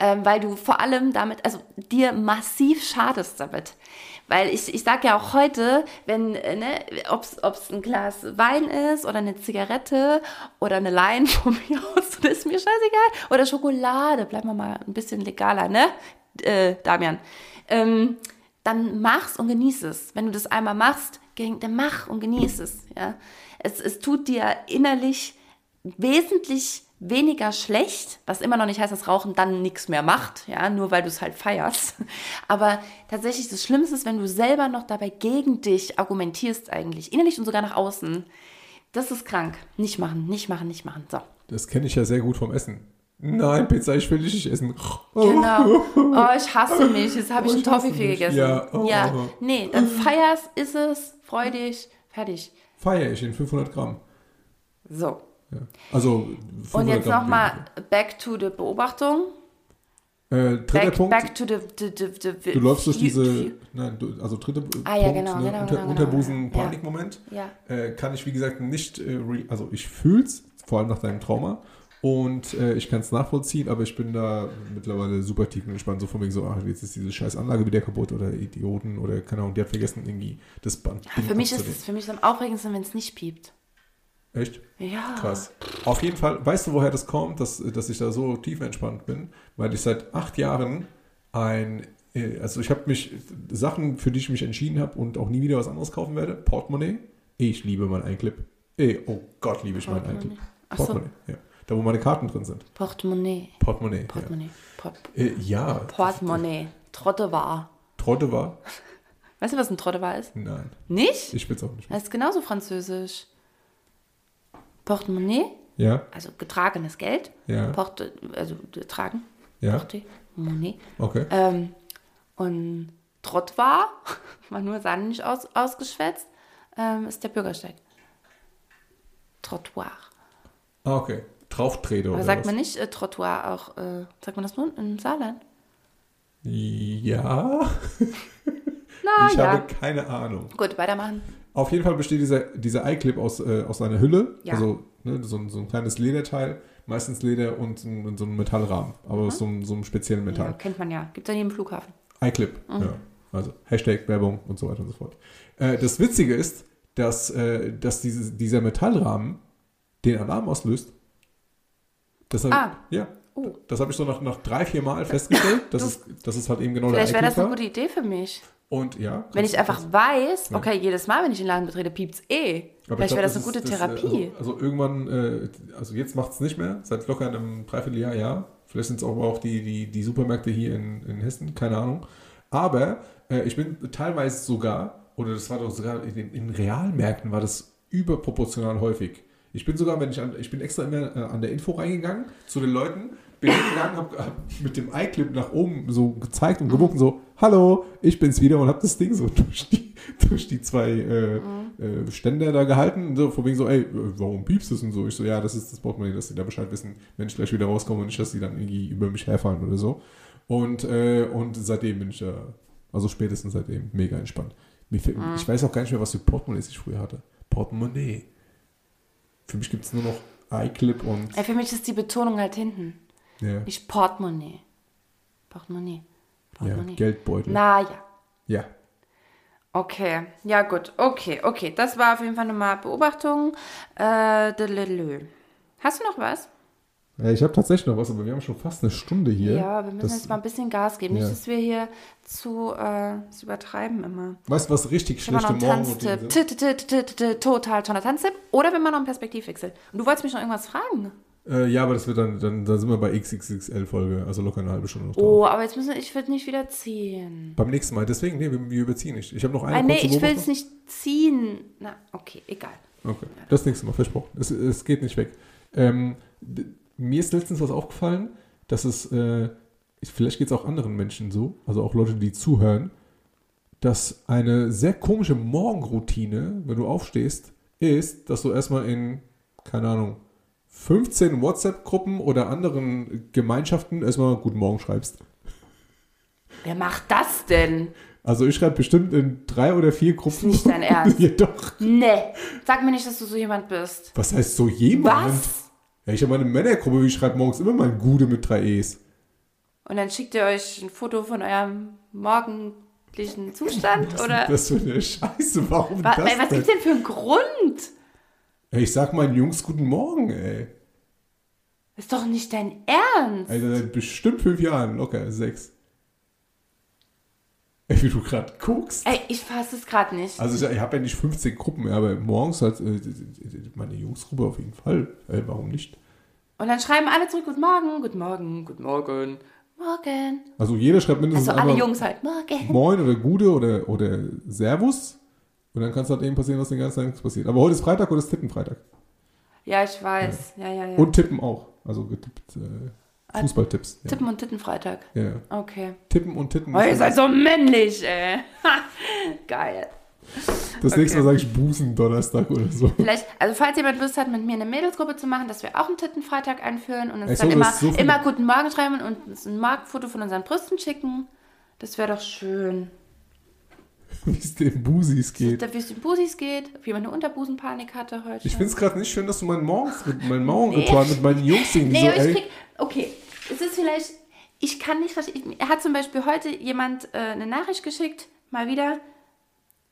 ähm, weil du vor allem damit, also dir massiv schadest damit. Weil ich, ich sage ja auch heute, wenn, äh, ne, ob es ein Glas Wein ist oder eine Zigarette oder eine Line (laughs) von mir aus, das ist mir scheißegal. Oder Schokolade, bleiben wir mal ein bisschen legaler, ne, äh, Damian. Ähm, dann mach's und genieß es. Wenn du das einmal machst, dann mach und genieß es. Ja? Es, es tut dir innerlich wesentlich weniger schlecht, was immer noch nicht heißt, dass Rauchen dann nichts mehr macht, ja, nur weil du es halt feierst. (laughs) Aber tatsächlich das Schlimmste ist, wenn du selber noch dabei gegen dich argumentierst eigentlich, innerlich und sogar nach außen. Das ist krank. Nicht machen, nicht machen, nicht machen. So. Das kenne ich ja sehr gut vom Essen. Nein, Pizza, ich will nicht essen. Genau. Oh, ich hasse mich. Jetzt habe ich oh, einen Toffee gegessen. Ja. Oh. ja. Nee, dann feierst, ist es, freu dich, fertig. Feier ich in 500 Gramm. So. Ja. Also Und jetzt nochmal back to the Beobachtung. Äh, dritter back, Punkt. Back to the, the, the, the du läufst durch diese, nein, du, also dritter ah, ja, Punkt, genau, ne, genau, Unter, genau, Unterbusen-Panikmoment. Ja. Äh, kann ich, wie gesagt, nicht, äh, also ich fühl's, vor allem nach deinem Trauma. Und äh, ich kann es nachvollziehen, aber ich bin da mittlerweile super tief entspannt. So von wegen so, ach, jetzt ist diese scheiß Anlage wieder kaputt oder Idioten oder keine Ahnung, die hat vergessen, irgendwie das Band. Ja, für mich ist es für mich am aufregendsten, wenn es nicht piept. Echt? Ja. Krass. Auf jeden Fall, weißt du, woher das kommt, dass, dass ich da so tief entspannt bin? Weil ich seit acht Jahren ein, äh, also ich habe mich, Sachen, für die ich mich entschieden habe und auch nie wieder was anderes kaufen werde, Portemonnaie. Ich liebe mein Einclip. Ey, oh Gott, liebe ich mein Einclip. Portemonnaie, ja. Da, wo meine Karten drin sind. Portemonnaie. Portemonnaie. Portemonnaie. Ja. Äh, ja. Portemonnaie. Trotte war. Trotte war? (laughs) Weißt du, was ein Trotte war ist? Nein. Nicht? Ich es auch nicht. Das ist genauso französisch. Portemonnaie. Ja. Also getragenes Geld. Ja. Porte, also tragen. Ja. Portemonnaie. Okay. Ähm, und Trottoir, mal (laughs) nur Sahne nicht aus, ausgeschwätzt, ähm, ist der Bürgersteig. Trottoir. Ah, okay. Drauftrete oder sagt was? man nicht äh, Trottoir auch, äh, sagt man das nur im Saarland? Ja. (laughs) Na ich ja. habe keine Ahnung. Gut, weitermachen. Auf jeden Fall besteht dieser, dieser Eye-Clip aus, äh, aus einer Hülle, Ja. also ne, so, ein- so ein kleines Lederteil, meistens Leder und, ein, und so ein Metallrahmen, aber aus so, einem- so einem speziellen Ja, Metall. kennt man ja. Gibt es an jedem Flughafen. iClip, ja. Also Hashtag Werbung und so weiter und so fort. Äh, das Witzige ist, dass, äh, dass dieses, dieser Metallrahmen den Alarm auslöst. Das Ah. Ja, Oh. das habe ich so nach, nach drei, vier Mal festgestellt. Das, ist, das ist halt eben genau Vielleicht der wäre das eine gute Idee für mich. Und ja. Wenn ich einfach weiß, okay, jedes Mal, wenn ich den Laden betrete, piept's eh. Aber Vielleicht ich wäre glaub, das eine gute ist- Therapie. also, also irgendwann, äh, also jetzt macht es nicht mehr, seit locker einem Dreivierteljahr, ja. Vielleicht sind es aber auch die, die, die Supermärkte hier in, in Hessen, keine Ahnung. Aber äh, ich bin teilweise sogar, oder das war doch sogar in, den- in Realmärkten war das überproportional häufig. Ich bin sogar, wenn ich an, ich bin extra immer äh, an der Info reingegangen zu den Leuten, bin hingegangen, habe hab mit dem iClip nach oben so gezeigt und gewunken, so, hallo, ich bin's wieder und habe das Ding so (laughs) durch die, durch die zwei äh, äh, Ständer da gehalten. Und so, von wegen so, ey, äh, warum piepst es und so? Ich so, ja, das ist das Portemonnaie, dass sie da Bescheid wissen, wenn ich gleich wieder rauskomme und nicht, dass sie dann irgendwie über mich herfallen oder so. Und, äh, und seitdem bin ich da, also spätestens seitdem, mega entspannt. Mir fällt- Ich weiß auch gar nicht mehr, was für Portemonnaies ich früher hatte. Portemonnaie. Für mich gibt es nur noch iClip und Ey, für mich ist die Betonung halt hinten. ja, Nicht Portemonnaie. Portemonnaie. ja, Portemonnaie. Geldbeutel. Na ja. Ja. Okay, ja gut, okay, okay. Das war auf jeden Fall nochmal Beobachtung. Äh. Hast du noch was? Ja, ich habe tatsächlich noch was, aber wir haben schon fast eine Stunde hier. Ja, wir müssen Das- jetzt mal ein bisschen Gas geben. Ja. Nicht, dass wir hier zu äh, übertreiben immer. Weißt du, was richtig einen Tanztipp. Morgenroutinen sind? Total toller Tanztipp. Oder wenn man noch einen Perspektivwechsel. Und du wolltest mich noch irgendwas fragen. Äh, ja, aber das wird dann, dann, dann sind wir bei XXXL-Folge, also locker eine halbe Stunde noch drauf. Oh, aber jetzt müssen ich will nicht wieder ziehen. Beim nächsten Mal, deswegen, nee, wir, wir überziehen nicht. Ich habe noch eine Ah, nee, ich will es nicht ziehen. Na, okay, egal. Okay, das nächste Mal, versprochen. Es, es geht nicht weg. Ähm, mir ist letztens was aufgefallen, dass es, äh, vielleicht geht es auch anderen Menschen so, also auch Leute, die zuhören, dass eine sehr komische Morgenroutine, wenn du aufstehst, ist, dass du erstmal in, keine Ahnung, 15 WhatsApp-Gruppen oder anderen Gemeinschaften erstmal Guten Morgen schreibst. Wer macht das denn? Also ich schreibe bestimmt in drei oder vier Gruppen. Ist nicht dein (laughs) Ernst? ja, doch. Nee. Sag mir nicht, dass du so jemand bist. Was heißt so jemand? Was? Ja, ich habe meine Männergruppe, ich schreibe morgens immer mein Gude mit drei E's. Und dann schickt ihr euch ein Foto von eurem morgendlichen (laughs) Zustand? Was oder? ist das für eine Scheiße? Warum Wa- das was denn? gibt's denn für einen Grund? Ey, ich sag meinen Jungs guten Morgen, ey. Ist doch nicht dein Ernst. Alter, seit bestimmt fünf Jahren, locker, sechs. Ey, wie du gerade guckst. Ey, ich fasse es gerade nicht. Also ich, ich habe ja nicht 15 Gruppen, aber morgens hat äh, meine Jungsgruppe auf jeden Fall. Ey, warum nicht? Und dann schreiben alle zurück, guten Morgen, guten Morgen, guten Morgen, morgen. Also jeder schreibt mindestens Also alle Jungs halt, morgen. Moin oder Gude oder, oder Servus. Und dann kann es halt eben passieren, dass den ganzen Tag passiert. Aber heute ist Freitag oder ist Tippenfreitag. Ja, ich weiß. Ja, ja, ja. Und Tippen auch. Also getippt, äh, Fußballtipps. Ja. Tippen und Tittenfreitag. Ja. Okay. Tippen und Titten. Oh, ihr seid so männlich, ey. (laughs) Geil. das nächste okay. Mal sage ich Busen Donnerstag oder so. Vielleicht, also falls jemand Lust hat, mit mir eine Mädelsgruppe zu machen, dass wir auch einen Tittenfreitag einführen und uns so, dann immer, so immer guten Morgen schreiben und uns ein Marktfoto von unseren Brüsten schicken. Das wäre doch schön. (laughs) Wie es den Busis geht. Wie es den Busis geht, ob jemand eine Unterbusenpanik hatte heute. Ich finde es gerade nicht schön, dass du mein morgens mit mein Morgenritual mit meinen Jungs singst. Nee, so, aber ich krieg. Okay, es ist vielleicht. Ich kann nicht verstehen. Er hat zum Beispiel heute jemand äh, eine Nachricht geschickt, mal wieder.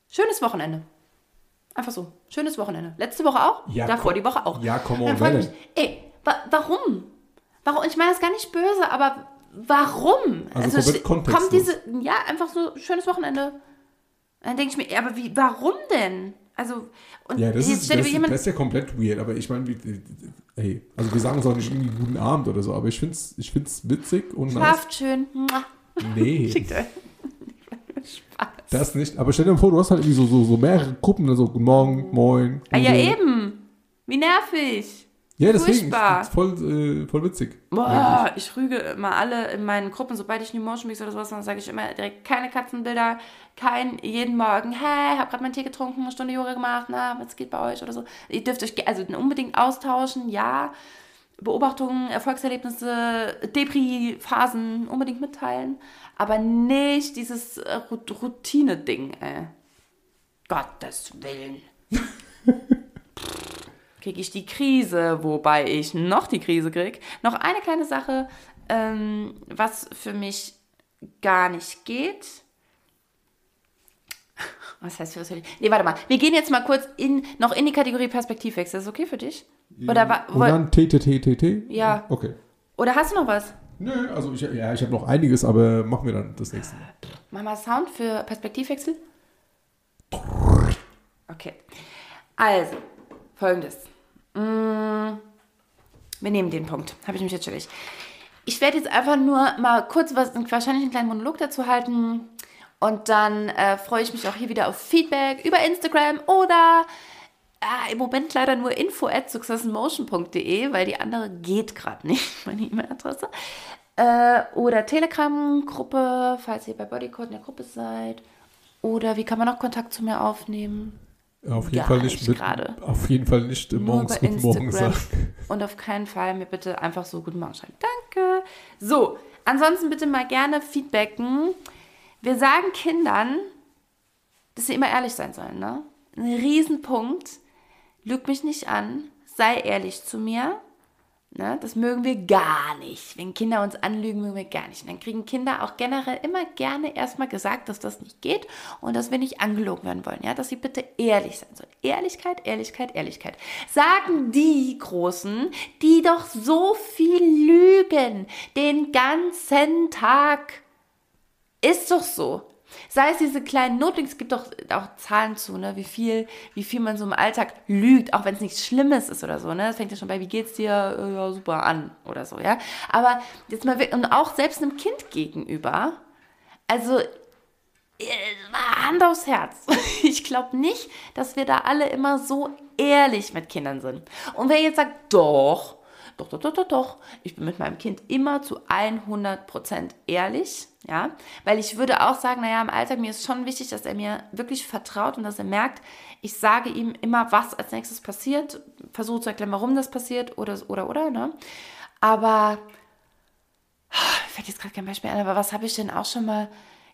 Schönes Wochenende. Einfach so. Schönes Wochenende. Letzte Woche auch? Ja, Davor komm. die Woche auch. Ja, komm, Dann on, wer ich mich, ey, wa warum? Warum? Ich meine das gar nicht böse, aber warum? Also kontextlos. kommt diese, ja, einfach so schönes Wochenende. Dann denke ich mir, aber wie, warum denn? Also, und ja, das ist, das, das ist ja komplett weird. Aber ich meine, wie- ey, also wir sagen uns auch nicht irgendwie guten Abend oder so, aber ich finde es ich find's witzig und nice. schlaft schön. Mua. Nee, (laughs) Schickt euch. (laughs) Spaß. das nicht. Aber stell dir vor, du hast halt irgendwie so, so, so mehrere Gruppen, also guten Morgen, moin. Ah, ja, eben. Wie nervig. Ja, deswegen. Furchtbar. Ist voll, äh, voll witzig. Boah, ich rüge immer alle in meinen Gruppen, sobald ich New Motion Mix oder sowas, dann sage ich immer direkt keine Katzenbilder, kein jeden Morgen, hey, hab gerade meinen Tee getrunken, eine Stunde Yoga gemacht, na, was geht bei euch oder so. Ihr dürft euch also unbedingt austauschen, ja. Beobachtungen, Erfolgserlebnisse, Depri-Phasen unbedingt mitteilen, aber nicht dieses äh, Routine-Ding, ey. Gottes Willen. (laughs) kriege ich die Krise, wobei ich noch die Krise kriege. Noch eine kleine Sache, ähm, was für mich gar nicht geht. Was heißt für was? Nee, warte mal. Wir gehen jetzt mal kurz in, noch in die Kategorie Perspektivwechsel. Ist das okay für dich? Oder, wa- Und dann T, T, T, T, T? Ja. Okay. oder hast du noch was? Nö, also ich, ja, ich habe noch einiges, aber machen wir dann das nächste Mal. Mach mal Sound für Perspektivwechsel. Okay. Also, folgendes. Mm, Wir nehmen den Punkt. Habe ich mich jetzt nicht. Ich werde jetzt einfach nur mal kurz was, wahrscheinlich einen kleinen Monolog dazu halten. Und dann äh, freue ich mich auch hier wieder auf Feedback über Instagram oder äh, im Moment leider nur info at successinmotion.de, weil die andere geht gerade nicht, (laughs) meine E-Mail-Adresse. Äh, oder Telegram-Gruppe, falls ihr bei Bodycode in der Gruppe seid. Oder wie kann man noch Kontakt zu mir aufnehmen? Auf jeden Fall nicht mit, auf jeden Fall nicht Nur morgens guten Morgen sagen. Und auf keinen Fall mir bitte einfach so guten Morgen schreiben. Danke. So, ansonsten bitte mal gerne feedbacken. Wir sagen Kindern, dass sie immer ehrlich sein sollen, ne? Ein Riesenpunkt. Lüg mich nicht an. Sei ehrlich zu mir. Ne? Das mögen wir gar nicht. Wenn Kinder uns anlügen, mögen wir gar nicht. Und dann kriegen Kinder auch generell immer gerne erstmal gesagt, dass das nicht geht und dass wir nicht angelogen werden wollen. Ja? Dass sie bitte ehrlich sein sollen. Ehrlichkeit, Ehrlichkeit, Ehrlichkeit. Sagen die Großen, die doch so viel lügen, den ganzen Tag. Ist doch so. Sei es diese kleinen Notlinks, es gibt doch auch Zahlen zu, ne? wie, viel, wie viel man so im Alltag lügt, auch wenn es nichts Schlimmes ist oder so. Ne? Das fängt ja schon bei, wie geht's dir? Äh, Ja, super an oder so, ja. Aber jetzt mal wirklich, und auch selbst einem Kind gegenüber, also äh, Hand aufs Herz. (laughs) Ich glaube nicht, dass wir da alle immer so ehrlich mit Kindern sind. Und wer jetzt sagt, doch, doch, doch, doch, doch, doch, ich bin mit meinem Kind immer zu 100% ehrlich, ja, weil ich würde auch sagen, naja, im Alltag, mir ist schon wichtig, dass er mir wirklich vertraut und dass er merkt, ich sage ihm immer, was als nächstes passiert, versuche zu erklären, warum das passiert oder, oder, oder, ne, aber fällt jetzt gerade kein Beispiel ein, aber was habe ich denn auch schon mal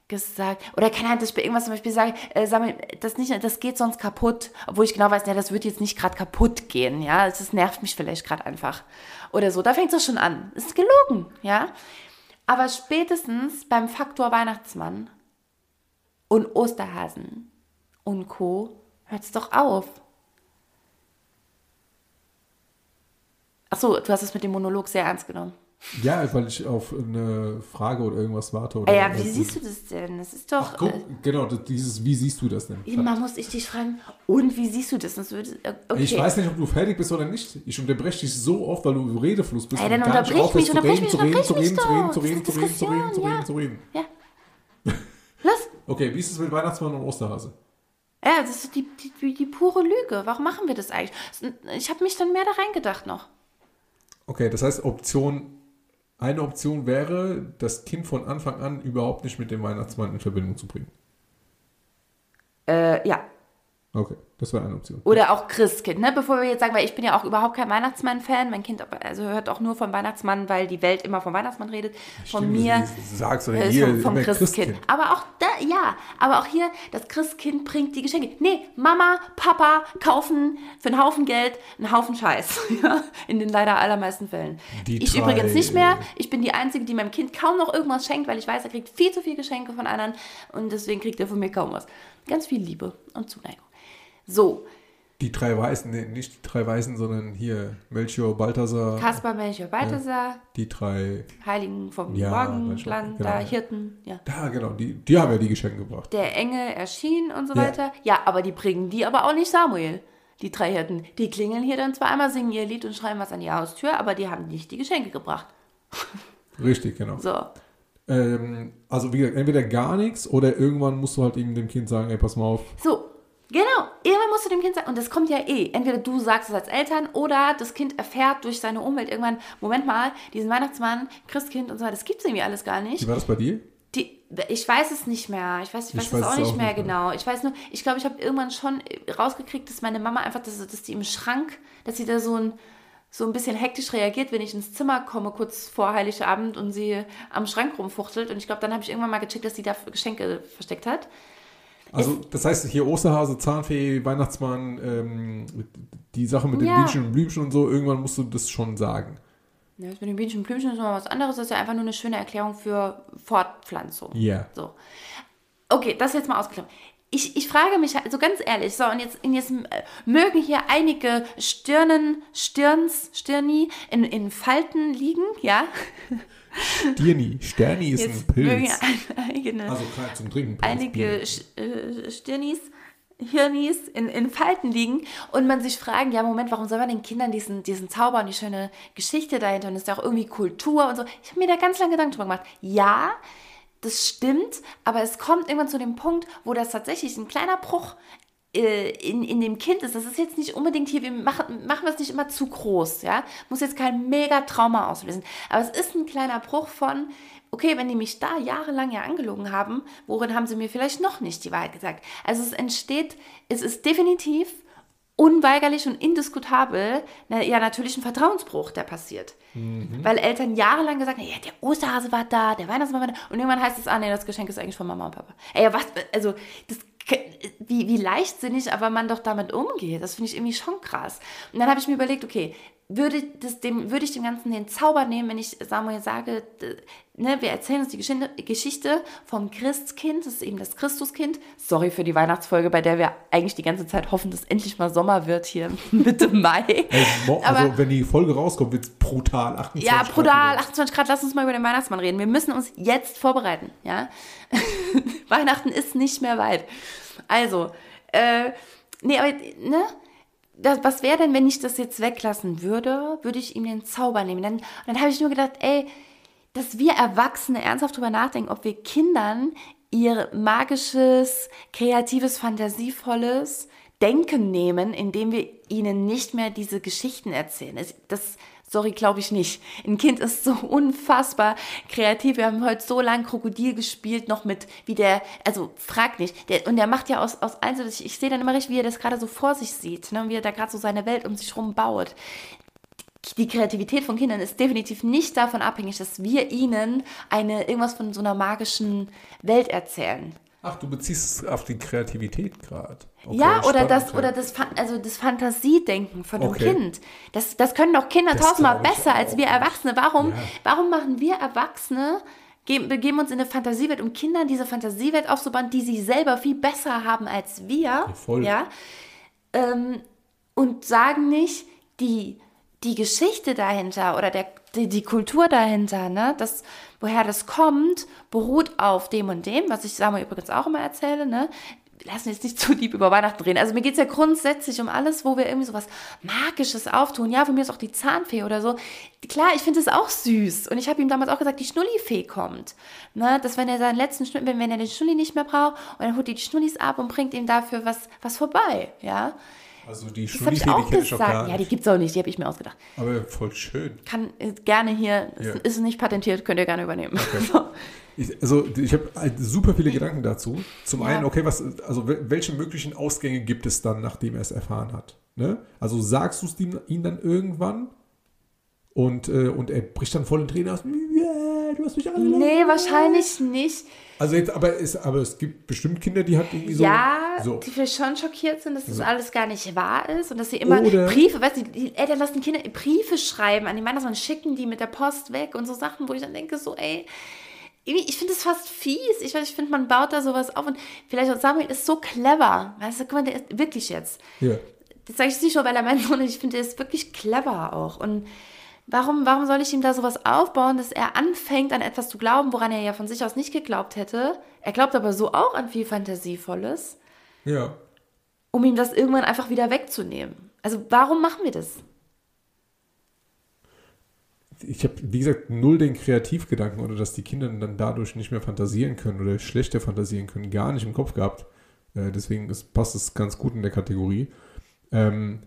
gesagt? Oder kann halt, dass ich bei irgendwas zum Beispiel sage, äh, Samuel, das, nicht, das geht sonst kaputt, obwohl ich genau weiß, ja, das wird jetzt nicht gerade kaputt gehen, ja, das nervt mich vielleicht gerade einfach. Oder so, da fängt es schon an. Das ist gelogen, ja. Aber spätestens beim Faktor Weihnachtsmann und Osterhasen und Co. hört es doch auf. Achso, du hast es mit dem Monolog sehr ernst genommen. Ja, weil ich auf eine Frage oder irgendwas warte. Oder ah ja, wie äh, siehst du das denn? Das ist doch. Ach, guck, äh, genau, dieses, wie siehst du das denn? Immer muss ich dich fragen, und wie siehst du das? Sonst würde, äh, okay. Ich weiß nicht, ob du fertig bist oder nicht. Ich unterbreche dich so oft, weil du im Redefluss bist. Ey, dann unterbrich mich, aufhörst, unterbrich mich, unterbrich zu reden, mich, unterbrich zu reden, zu reden, zu reden, zu reden, zu reden, ja. zu reden. Ja. Los! okay, wie ist es mit Weihnachtsmann und Osterhase? Ja, das ist die, die, die pure Lüge. Warum machen wir das eigentlich? Ich habe mich dann mehr da reingedacht noch. Okay, das heißt, Option eine Option wäre, das Kind von Anfang an überhaupt nicht mit dem Weihnachtsmann in Verbindung zu bringen. Äh, ja. Okay. Das wäre eine Option. Oder auch Christkind, ne? Bevor wir jetzt sagen, weil ich bin ja auch überhaupt kein Weihnachtsmann-Fan. Mein Kind also hört auch nur vom Weihnachtsmann, weil die Welt immer vom Weihnachtsmann redet. Von Stimmt, mir. Sagst du äh, hier vom, vom Christkind. Christkind. Aber auch da, ja, aber auch hier, das Christkind bringt die Geschenke. Nee, Mama, Papa kaufen für einen Haufen Geld einen Haufen Scheiß. (laughs) In den leider allermeisten Fällen. Die ich drei, übrigens nicht mehr. Ich bin die Einzige, die meinem Kind kaum noch irgendwas schenkt, weil ich weiß, er kriegt viel zu viele Geschenke von anderen und deswegen kriegt er von mir kaum was. Ganz viel Liebe und Zuneigung. So, die drei Weißen, nee, nicht die drei Weißen, sondern hier Melchior, Balthasar. Kaspar, Melchior, Balthasar. Ja, die drei. Heiligen vom ja, Morgenland, genau, da Hirten. Ja. Da, genau, die, die haben ja die Geschenke gebracht. Der Engel erschien und so ja. weiter. Ja, aber die bringen die aber auch nicht Samuel. Die drei Hirten. Die klingeln hier dann zwar einmal, singen ihr Lied und schreiben was an die Haustür, aber die haben nicht die Geschenke gebracht. (laughs) Richtig, genau. So. Ähm, also wie gesagt, entweder gar nichts oder irgendwann musst du halt eben dem Kind sagen, ey, pass mal auf. So, Genau, irgendwann musst du dem Kind sagen, und das kommt ja eh, entweder du sagst es als Eltern oder das Kind erfährt durch seine Umwelt irgendwann, Moment mal, diesen Weihnachtsmann, Christkind und so weiter, das gibt es irgendwie alles gar nicht. Wie war das bei dir? Die, ich weiß es nicht mehr. Ich weiß, ich weiß, ich weiß es auch nicht auch mehr, genau. Ich weiß nur, ich glaube, ich habe irgendwann schon rausgekriegt, dass meine Mama einfach, dass, dass die im Schrank, dass sie da so ein, so ein bisschen hektisch reagiert, wenn ich ins Zimmer komme, kurz vor Heiligabend und sie am Schrank rumfuchtelt. Und ich glaube, dann habe ich irgendwann mal gecheckt, dass sie da Geschenke versteckt hat. Also das heißt hier Osterhase, Zahnfee, Weihnachtsmann, ähm, die Sache mit den ja. Bienchen und Blümchen und so, irgendwann musst du das schon sagen. Ja, das mit den Bienchen und Blümchen ist nochmal was anderes. Das ist ja einfach nur eine schöne Erklärung für Fortpflanzung. Ja. Yeah. So. Okay, das jetzt mal ausgeklammert. Ich, ich frage mich, also ganz ehrlich, so, und jetzt, jetzt äh, mögen hier einige Stirnen, Stirns, Stirni in, in Falten liegen, ja. (laughs) Stirni. Sterni ist Jetzt ein Pilz. Eigene, also klar, zum Trinken. Pilz, einige äh, Stirnis, Hirnis in, in Falten liegen und man sich fragen, ja Moment, warum soll man den Kindern diesen, diesen Zauber und die schöne Geschichte dahinter und ist ja auch irgendwie Kultur und so. Ich habe mir da ganz lange Gedanken drüber gemacht. Ja, das stimmt, aber es kommt irgendwann zu dem Punkt, wo das tatsächlich ein kleiner Bruch in, in dem Kind ist. Das ist jetzt nicht unbedingt hier, wir machen, machen wir es nicht immer zu groß, ja. Muss jetzt kein mega Trauma auslösen. Aber es ist ein kleiner Bruch von, okay, wenn die mich da jahrelang ja angelogen haben, worin haben sie mir vielleicht noch nicht die Wahrheit gesagt? Also es entsteht, es ist definitiv unweigerlich und indiskutabel na, ja natürlich ein Vertrauensbruch, der passiert. Mhm. Weil Eltern jahrelang gesagt haben, ja, der Osterhase war da, der Weihnachtsmann war da. Und irgendwann heißt es, ah nee, das Geschenk ist eigentlich von Mama und Papa. Ey, was, also das wie, wie leichtsinnig aber man doch damit umgeht. Das finde ich irgendwie schon krass. Und dann habe ich mir überlegt, okay, würde, das dem, würde ich dem Ganzen den Zauber nehmen, wenn ich Samuel sage, ne, wir erzählen uns die Geschichte vom Christkind, das ist eben das Christuskind. Sorry für die Weihnachtsfolge, bei der wir eigentlich die ganze Zeit hoffen, dass endlich mal Sommer wird hier (laughs) Mitte Mai. Also, Aber, wenn die Folge rauskommt, wird es brutal 28 Ja, brutal 28 Grad. Lass uns mal über den Weihnachtsmann reden. Wir müssen uns jetzt vorbereiten. Ja? (laughs) Weihnachten ist nicht mehr weit. Also, äh, nee, aber, ne? Das, was wäre denn, wenn ich das jetzt weglassen würde? Würde ich ihm den Zauber nehmen? Dann, dann habe ich nur gedacht, ey, dass wir Erwachsene ernsthaft drüber nachdenken, ob wir Kindern ihr magisches, kreatives, fantasievolles Denken nehmen, indem wir ihnen nicht mehr diese Geschichten erzählen. Das, Sorry, glaube ich nicht. Ein Kind ist so (laughs) unfassbar kreativ. Wir haben heute so lange Krokodil gespielt, noch mit, wie der, also frag nicht. Der, und der macht ja aus, aus Einzel, ich, ich sehe dann immer recht, wie er das gerade so vor sich sieht, ne, wie er da gerade so seine Welt um sich rum baut. die Kreativität von Kindern ist definitiv nicht davon abhängig, dass wir ihnen eine irgendwas von so einer magischen Welt erzählen. Ach, du beziehst es auf die Kreativität gerade. Okay, ja, oder das, oder das, also das Fantasiedenken von einem Okay. Kind. Das, das können doch Kinder Das tausendmal besser als wir Erwachsene. Warum, Ja. warum machen wir Erwachsene, ge- begeben uns in eine Fantasiewelt, um Kindern diese Fantasiewelt aufzubauen, die sie selber viel besser haben als wir? voll. Ja? Ähm, und sagen nicht, die, die Geschichte dahinter oder der, die, die Kultur dahinter, ne, das, woher das kommt, beruht auf dem und dem, was ich Samuel übrigens auch immer erzähle, ne? Wir lassen jetzt nicht zu deep über Weihnachten reden. Also mir geht es ja grundsätzlich um alles, wo wir irgendwie so was Magisches auftun. Ja, von mir ist auch die Zahnfee oder so. Klar, ich finde es auch süß. Und ich habe ihm damals auch gesagt, die Schnullifee kommt. Ne, dass wenn er seinen letzten Schnulli, wenn, wenn er den Schnulli nicht mehr braucht, und dann holt die die Schnullis ab und bringt ihm dafür was, was vorbei. Ja, Also die das habe ich die auch kenne ich auch gesagt. Ja, die nicht. gibt es auch nicht, die habe ich mir ausgedacht. Aber voll schön. Kann äh, gerne hier, es Ja. ist nicht patentiert, könnt ihr gerne übernehmen. (laughs) So. Ich, also ich habe halt super viele Gedanken dazu. Zum Ja. einen, okay, was, also wel- welche möglichen Ausgänge gibt es dann, nachdem er es erfahren hat? Ne? Also sagst du es ihm, ihm dann irgendwann und, äh, und er bricht dann voll in Tränen aus. Ja, du hast mich alle. Nee, wahrscheinlich nicht. Also jetzt, aber es, aber es gibt bestimmt Kinder, die halt irgendwie so. ja, so. die vielleicht schon schockiert sind, dass das alles gar nicht wahr ist und dass sie immer Oder- Briefe, weißt du, die Eltern lassen Kinder Briefe schreiben an die Männer und schicken die mit der Post weg und so Sachen, wo ich dann denke, so, ey, ich finde es fast fies. Ich, weiß, ich finde, man baut da sowas auf und vielleicht auch Samuel ist so clever. Weißt du, guck mal, der ist wirklich jetzt. Ja. Das sage ich nicht nur, weil er mein Sohn ist, ich finde, er ist wirklich clever auch. Und warum, warum soll ich ihm da sowas aufbauen, dass er anfängt, an etwas zu glauben, woran er ja von sich aus nicht geglaubt hätte? Er glaubt aber so auch an viel Fantasievolles, Ja. um ihm das irgendwann einfach wieder wegzunehmen. Also warum machen wir das? Ich habe, wie gesagt, null den Kreativgedanken oder dass die Kinder dann dadurch nicht mehr fantasieren können oder schlechter fantasieren können, gar nicht im Kopf gehabt. Äh, deswegen ist, passt es ganz gut in der Kategorie. Ähm,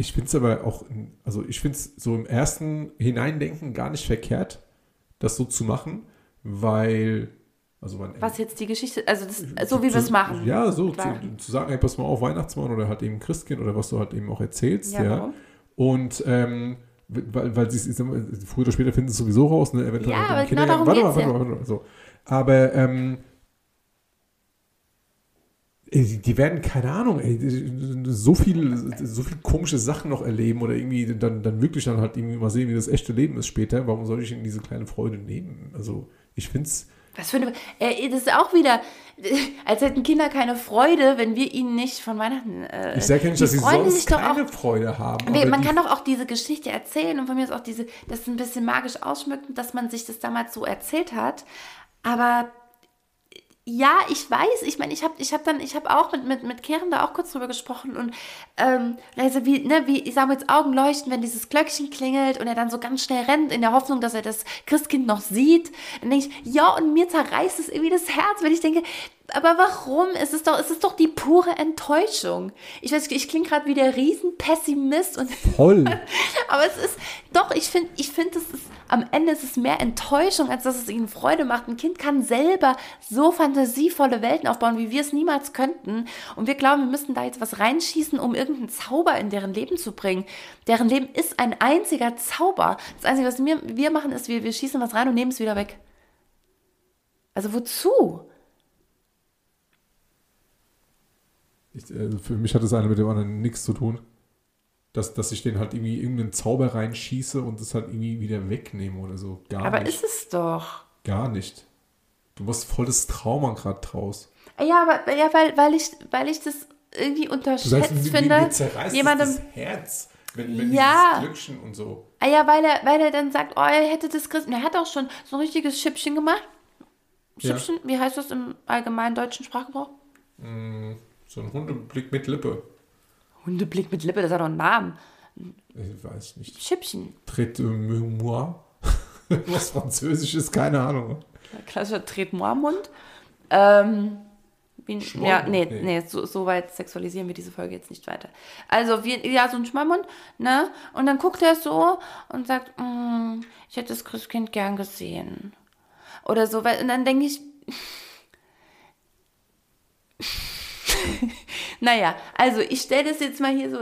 ich finde es aber auch, also ich finde es so im ersten Hineindenken gar nicht verkehrt, das so zu machen, weil, also man, Was jetzt die Geschichte, also das, so wie wir es machen. Ja, so zu, zu sagen, ey, pass mal auf, Weihnachtsmann oder halt eben Christkind oder was du halt eben auch erzählst. Ja, Ja? Und ähm, weil, weil sie früher oder später finden sie es sowieso raus, ne? Eventuell Ja, aber genau darum warte mal, geht's warte mal, warte mal, so. Aber ähm, die, werden, keine Ahnung, ey, so viel, so viel komische Sachen noch erleben oder irgendwie dann, dann wirklich dann halt irgendwie mal sehen, wie das echte Leben ist später. Warum soll ich ihnen diese kleine Freude nehmen? Also ich finde es. Was für eine, äh, das ist auch wieder, als hätten Kinder keine Freude, wenn wir ihnen nicht von Weihnachten. Äh, Ich sage ja nicht, dass sie sonst keine auch Freude haben. Aber man kann doch auch diese Geschichte erzählen und von mir ist auch diese, das ein bisschen magisch ausschmücken, dass man sich das damals so erzählt hat. Aber ja, ich weiß, ich meine, ich habe ich hab dann, ich habe auch mit, mit, mit Karen da auch kurz drüber gesprochen und ähm, also wie, ne, wie Samuels Augen leuchten, wenn dieses Glöckchen klingelt und er dann so ganz schnell rennt in der Hoffnung, dass er das Christkind noch sieht. Dann denke ich, ja, und mir zerreißt es irgendwie das Herz, wenn ich denke, aber warum? Es ist doch, es ist doch die pure Enttäuschung. Ich weiß, ich klinge gerade wie der Riesenpessimist und voll. (laughs) aber es ist, doch, ich finde, ich finde, es ist, am Ende ist es mehr Enttäuschung, als dass es ihnen Freude macht. Ein Kind kann selber so fantasievolle Welten aufbauen, wie wir es niemals könnten. Und wir glauben, wir müssten da jetzt was reinschießen, um irgendeinen Zauber in deren Leben zu bringen. Deren Leben ist ein einziger Zauber. Das Einzige, was wir, wir machen, ist, wir, wir schießen was rein und nehmen es wieder weg. Also wozu? Ich, äh, für mich hat das eine mit dem anderen nichts zu tun. Dass, dass ich den halt irgendwie irgendeinen Zauber reinschieße und das halt irgendwie wieder wegnehme oder so. Gar Aber nicht. ist es doch. Gar nicht. Du machst volles Trauma gerade draus. Ja, aber ja, weil, weil, ich, weil ich das irgendwie unterschätzt sagst, mir- finde. jemandem, das, das Herz, wenn, wenn Ja. Glückchen und so. Ah ja, weil er, weil er dann sagt, oh, er hätte das Christen. Er hat auch schon so ein richtiges Schippchen gemacht. Ja. Schippchen, wie heißt das im allgemeinen deutschen Sprachgebrauch? So ein Hundeblick mit Lippe. Hundeblick mit Lippe, das hat doch einen Namen. Ich weiß nicht. Schippchen. Traite moi. (laughs) Was Französisch ist, keine Ahnung. Klassischer Tretmoor-Mund. Ähm, wie, ja, nee, Nee. nee, so, so weit sexualisieren wir diese Folge jetzt nicht weiter. Also, wie, ja, so ein Schmollmund, ne? Und dann guckt er so und sagt, "Mm, ich hätte das Christkind gern gesehen. Oder so, weil, und dann denke ich, (laughs) naja, also ich stelle das jetzt mal hier so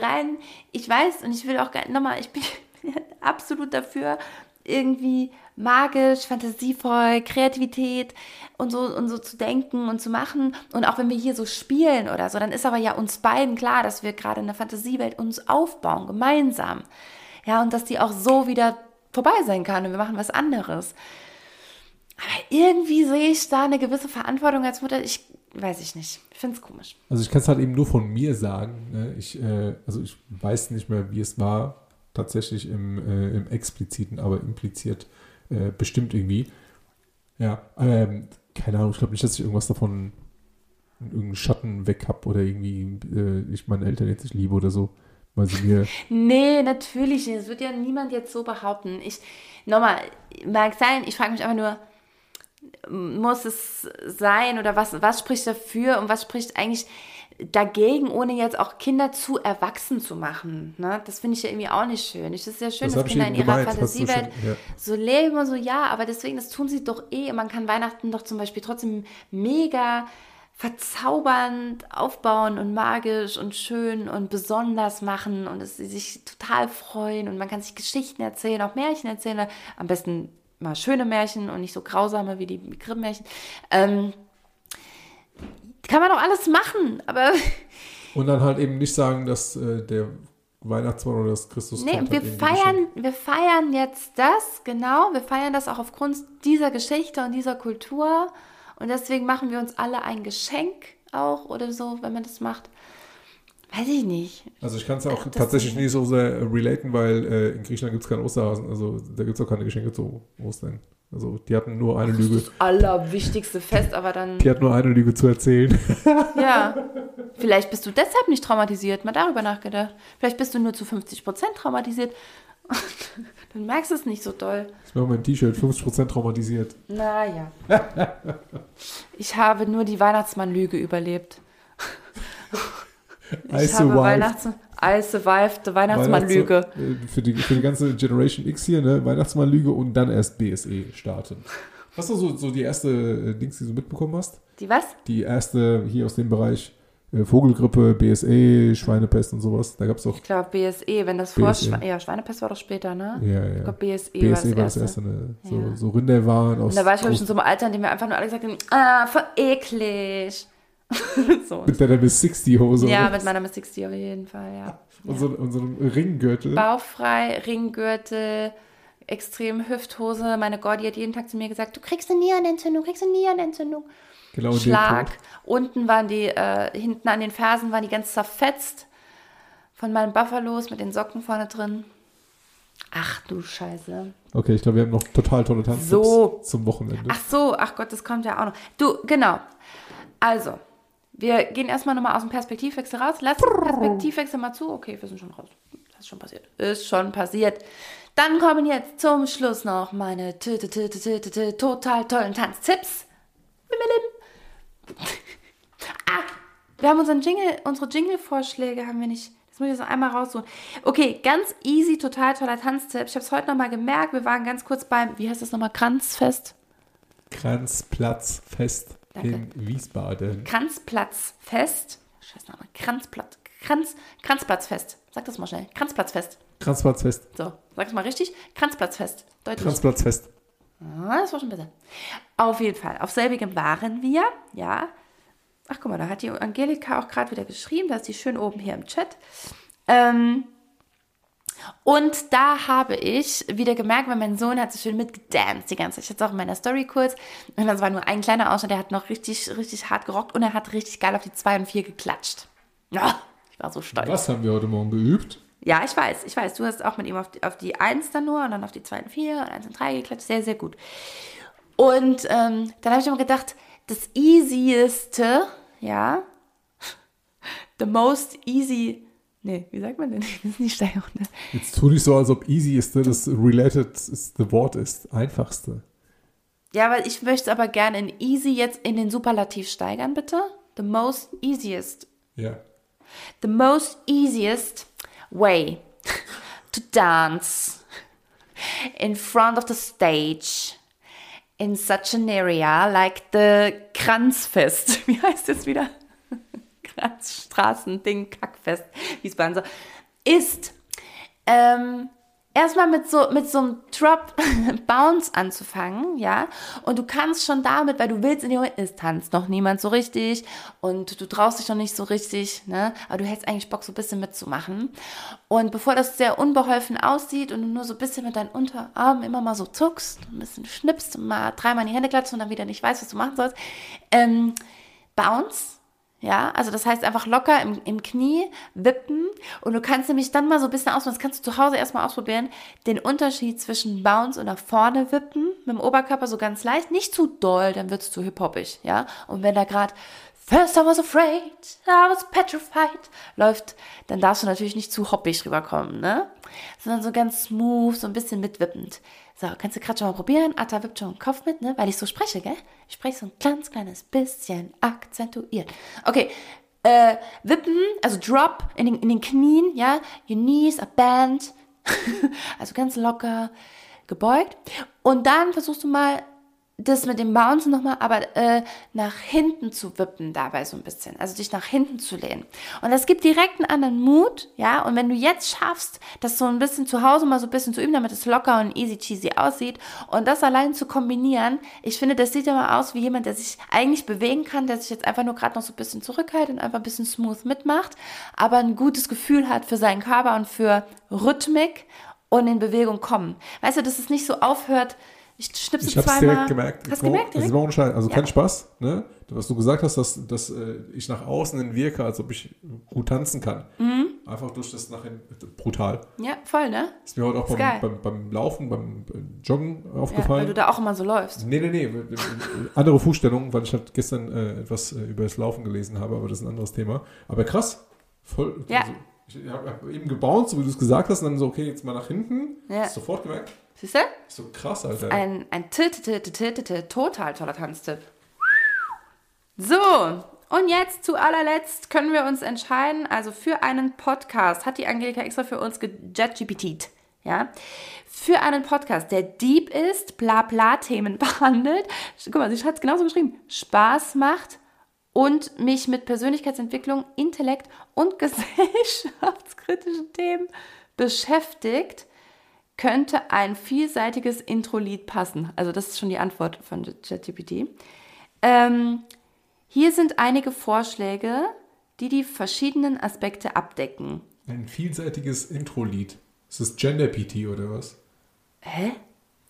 rein. Ich weiß und ich will auch nochmal, ich bin, (laughs) absolut dafür, irgendwie magisch, fantasievoll, Kreativität und so und so zu denken und zu machen. Und auch wenn wir hier so spielen oder so, dann ist aber ja uns beiden klar, dass wir gerade in der Fantasiewelt uns aufbauen, gemeinsam. Ja, und dass die auch so wieder vorbei sein kann und wir machen was anderes. Aber irgendwie sehe ich da eine gewisse Verantwortung als Mutter. Ich weiß ich nicht. Ich finde es komisch. Also ich kann es halt eben nur von mir sagen. Ne? Ich, äh, also ich weiß nicht mehr, wie es war, tatsächlich im, äh, im expliziten, aber impliziert äh, bestimmt irgendwie. Ja, ähm, keine Ahnung, ich glaube nicht, dass ich irgendwas davon irgendeinen Schatten weg habe oder irgendwie äh, ich meine Eltern jetzt nicht liebe oder so. Weil sie mir. (laughs) nee, natürlich nicht. Das wird ja niemand jetzt so behaupten. Ich, nochmal, mag sein, ich frage mich einfach nur, muss es sein oder was, was spricht dafür und was spricht eigentlich dagegen, ohne jetzt auch Kinder zu erwachsen zu machen. Ne? Das finde ich ja irgendwie auch nicht schön. Es ist ja schön, Das dass ich Kinder in ihrer Fantasiewelt ja. so leben und so, ja, aber deswegen, das tun sie doch eh. Man kann Weihnachten doch zum Beispiel trotzdem mega verzaubernd aufbauen und magisch und schön und besonders machen und es sie sich total freuen und man kann sich Geschichten erzählen, auch Märchen erzählen, am besten mal schöne Märchen und nicht so grausame wie die Grimm-Märchen. Ähm, kann man doch alles machen, aber (laughs) Und dann halt eben nicht sagen, dass äh, der Weihnachtsmann oder das Christus nee, wir feiern, wir feiern jetzt das, genau, wir feiern das auch aufgrund dieser Geschichte und dieser Kultur und deswegen machen wir uns alle ein Geschenk auch oder so, wenn man das macht. Weiß ich nicht. Also ich kann es ja auch Das- tatsächlich nicht so sehr relaten, weil äh, in Griechenland gibt es keinen Osterhasen. Also da gibt es auch keine Geschenke zu Ostern. Also die hatten nur eine Lüge. Allerwichtigste Fest, aber dann, Die hatten nur eine Lüge zu erzählen. (laughs) ja. (laughs) Vielleicht bist du deshalb nicht traumatisiert, mal darüber nachgedacht. Vielleicht bist du nur zu 50 Prozent traumatisiert. (laughs) dann merkst du es nicht so doll. Ich mache mein T-Shirt 50% traumatisiert. Naja. ich habe nur die Weihnachtsmann-Lüge überlebt. I Ich habe survived. Weihnachts I survived the Weihnachtsmann-Lüge. Weihnachts- äh, Für die, für die ganze Generation X hier, ne? Weihnachtsmann-Lüge und dann erst BSE starten. Was ist so, so die erste äh, Dings, die du mitbekommen hast? Die was? Die erste hier aus dem Bereich äh, Vogelgrippe, BSE, Schweinepest und sowas. Da gab es doch. Ich glaube BSE, wenn das vor BSE. Schwe ja, Schweinepest war doch später, ne? Ja, Ich ja. glaube BSE, BSE war das war das erste. erste, ne? So, Ja. so Rinderwaren aus. Und da war ich glaube ich in so einem Alter, in dem wir einfach nur alle gesagt haben, ah, voll eklig. (laughs) so. mit deiner Miss 60 Hose. Ja, oder? mit meiner Miss 60 auf jeden Fall, ja. und, so, und so einem Ringgürtel. Bauchfrei, Ringgürtel, extrem Hüfthose. Meine Gordi hat jeden Tag zu mir gesagt, du kriegst eine Nierenentzündung, kriegst eine Nierenentzündung. Genau Schlag. Unten waren die, äh, hinten an den Fersen waren die ganz zerfetzt von meinen Buffalos mit den Socken vorne drin. Ach du Scheiße. Okay, ich glaube, wir haben noch total tolle Tanztipps So. zum Wochenende. Ach so, ach Gott, das kommt ja auch noch. Du, genau. Also, wir gehen erstmal nochmal aus dem Perspektivwechsel raus. Lass den Perspektivwechsel mal zu. Okay, wir sind schon raus. Das ist schon passiert. Ist schon passiert. Dann kommen jetzt zum Schluss noch meine total tollen Tanztipps. Ah, wir haben unseren Jingle, unsere Jingle-Vorschläge haben wir nicht. Das muss ich jetzt noch einmal raussuchen. Okay, ganz easy, total toller Tanztipp. Ich habe es heute nochmal gemerkt. Wir waren ganz kurz beim, wie heißt das nochmal, Kranzfest? Kranzplatzfest. In Wiesbaden. Kranzplatzfest. Scheiß Name. Kranzplatz. Kranz, Kranzplatzfest. Sag das mal schnell. Kranzplatzfest. Kranzplatzfest. So, sag es mal richtig. Kranzplatzfest. Deutlich. Kranzplatzfest. Ah, das war schon besser. Auf jeden Fall. Auf selbigem waren wir, ja. Ach, guck mal, da hat die Angelika auch gerade wieder geschrieben. Da ist die schön oben hier im Chat. Ähm, und da habe ich wieder gemerkt, weil mein Sohn hat so schön mitgedanced die ganze Zeit. Ich hatte es auch in meiner Story kurz. Und das war nur ein kleiner Ausschnitt, der hat noch richtig, richtig hart gerockt und er hat richtig geil auf die 2 und 4 geklatscht. Ja, ich war so stolz. Was haben wir heute Morgen geübt? Ja, ich weiß, ich weiß. Du hast auch mit ihm auf die, auf die 1 dann nur und dann auf die 2 und 4 und 1 und 3 geklatscht. Sehr, sehr gut. Und ähm, dann habe ich immer gedacht, das easieste, ja, (laughs) the most easy, nee, wie sagt man denn? (laughs) Das ist nicht Steigerung. Ne? Jetzt tu nicht so, als ob easy ist, ne? das related ist, the Wort ist. Einfachste. Ja, aber ich möchte es aber gerne in easy jetzt in den Superlativ steigern, bitte. The most easiest Ja. the most easiest way to dance in front of the stage in such an area like the Kranzfest. (laughs) Wie heißt das wieder? Kranzstraßen-Ding, Kackfest, Wiesbaden so. Ist ähm, erstmal mit so, mit so einem Drop (laughs) Bounce anzufangen, ja. Und du kannst schon damit, weil du willst in die Moment, es tanzt noch niemand so richtig und du traust dich noch nicht so richtig, ne. Aber du hättest eigentlich Bock, so ein bisschen mitzumachen. Und bevor das sehr unbeholfen aussieht und du nur so ein bisschen mit deinen Unterarmen immer mal so zuckst, ein bisschen schnippst mal dreimal in die Hände klatschst und dann wieder nicht weißt, was du machen sollst, ähm, Bounce ja, also das heißt einfach locker im, im Knie wippen und du kannst nämlich dann mal so ein bisschen ausprobieren, das kannst du zu Hause erstmal ausprobieren, den Unterschied zwischen Bounce und nach vorne wippen mit dem Oberkörper so ganz leicht, nicht zu doll, dann wird es zu hip-hoppig, ja. Und wenn da gerade First I was afraid, I was petrified läuft, dann darfst du natürlich nicht zu hoppig rüberkommen, ne? Sondern so ganz smooth, so ein bisschen mitwippend. So, kannst du gerade schon mal probieren? Atta wippt schon den Kopf mit, ne? Weil ich so spreche, gell? Ich spreche so ein ganz kleines bisschen akzentuiert. Okay, äh, wippen, also drop in den, in den Knien, ja? Your knees are bent. (laughs) also ganz locker gebeugt. Und dann versuchst du mal das mit dem Bouncen nochmal, aber äh, nach hinten zu wippen dabei so ein bisschen. Also dich nach hinten zu lehnen. Und das gibt direkt einen anderen Mut, ja. Und wenn du jetzt schaffst, das so ein bisschen zu Hause mal so ein bisschen zu üben, damit es locker und easy cheesy aussieht und das allein zu kombinieren, ich finde, das sieht immer aus wie jemand, der sich eigentlich bewegen kann, der sich jetzt einfach nur gerade noch so ein bisschen zurückhält und einfach ein bisschen smooth mitmacht, aber ein gutes Gefühl hat für seinen Körper und für Rhythmik und in Bewegung kommen. Weißt du, dass es nicht so aufhört, ich schnipse ich hab's zweimal. direkt gemerkt. Hast du gemerkt? Das Direkt? war ohne Scheiß. Also Ja. kein Spaß, ne? Was du gesagt hast, dass, dass äh, ich nach außen hin wirke, als ob ich gut tanzen kann. Mhm. Einfach durch das nach hinten. Brutal. Ja, voll, ne? Ist mir heute auch Ist beim, beim, beim Laufen, beim Joggen Ja, aufgefallen. weil du da auch immer so läufst. Nee, nee, nee. Andere Fußstellung, weil ich halt gestern äh, etwas äh, über das Laufen gelesen habe, aber das ist ein anderes Thema. Aber krass. Voll. Ja. Also, ich habe hab eben gebounced, so wie du es gesagt hast, und dann so, okay, jetzt mal nach hinten. Ja. Sofort gemerkt. Siehst du? So krass, Alter. Ein, ein total toller Tanztipp. So, und jetzt zu allerletzt können wir uns entscheiden, also für einen Podcast hat die Angelika extra für uns gejetgpt, ja, für einen Podcast, der deep ist, bla bla Themen (laughs) behandelt. Guck mal, sie hat es genauso geschrieben, Spaß macht und mich mit Persönlichkeitsentwicklung, Intellekt und (laughs) gesellschaftskritischen Themen beschäftigt, könnte ein vielseitiges Intro-Lied passen. Also das ist schon die Antwort von ChatGPT. Ähm, hier sind einige Vorschläge, die die verschiedenen Aspekte abdecken. Ein vielseitiges Intro-Lied. Ist das Gender-PT oder was? Hä?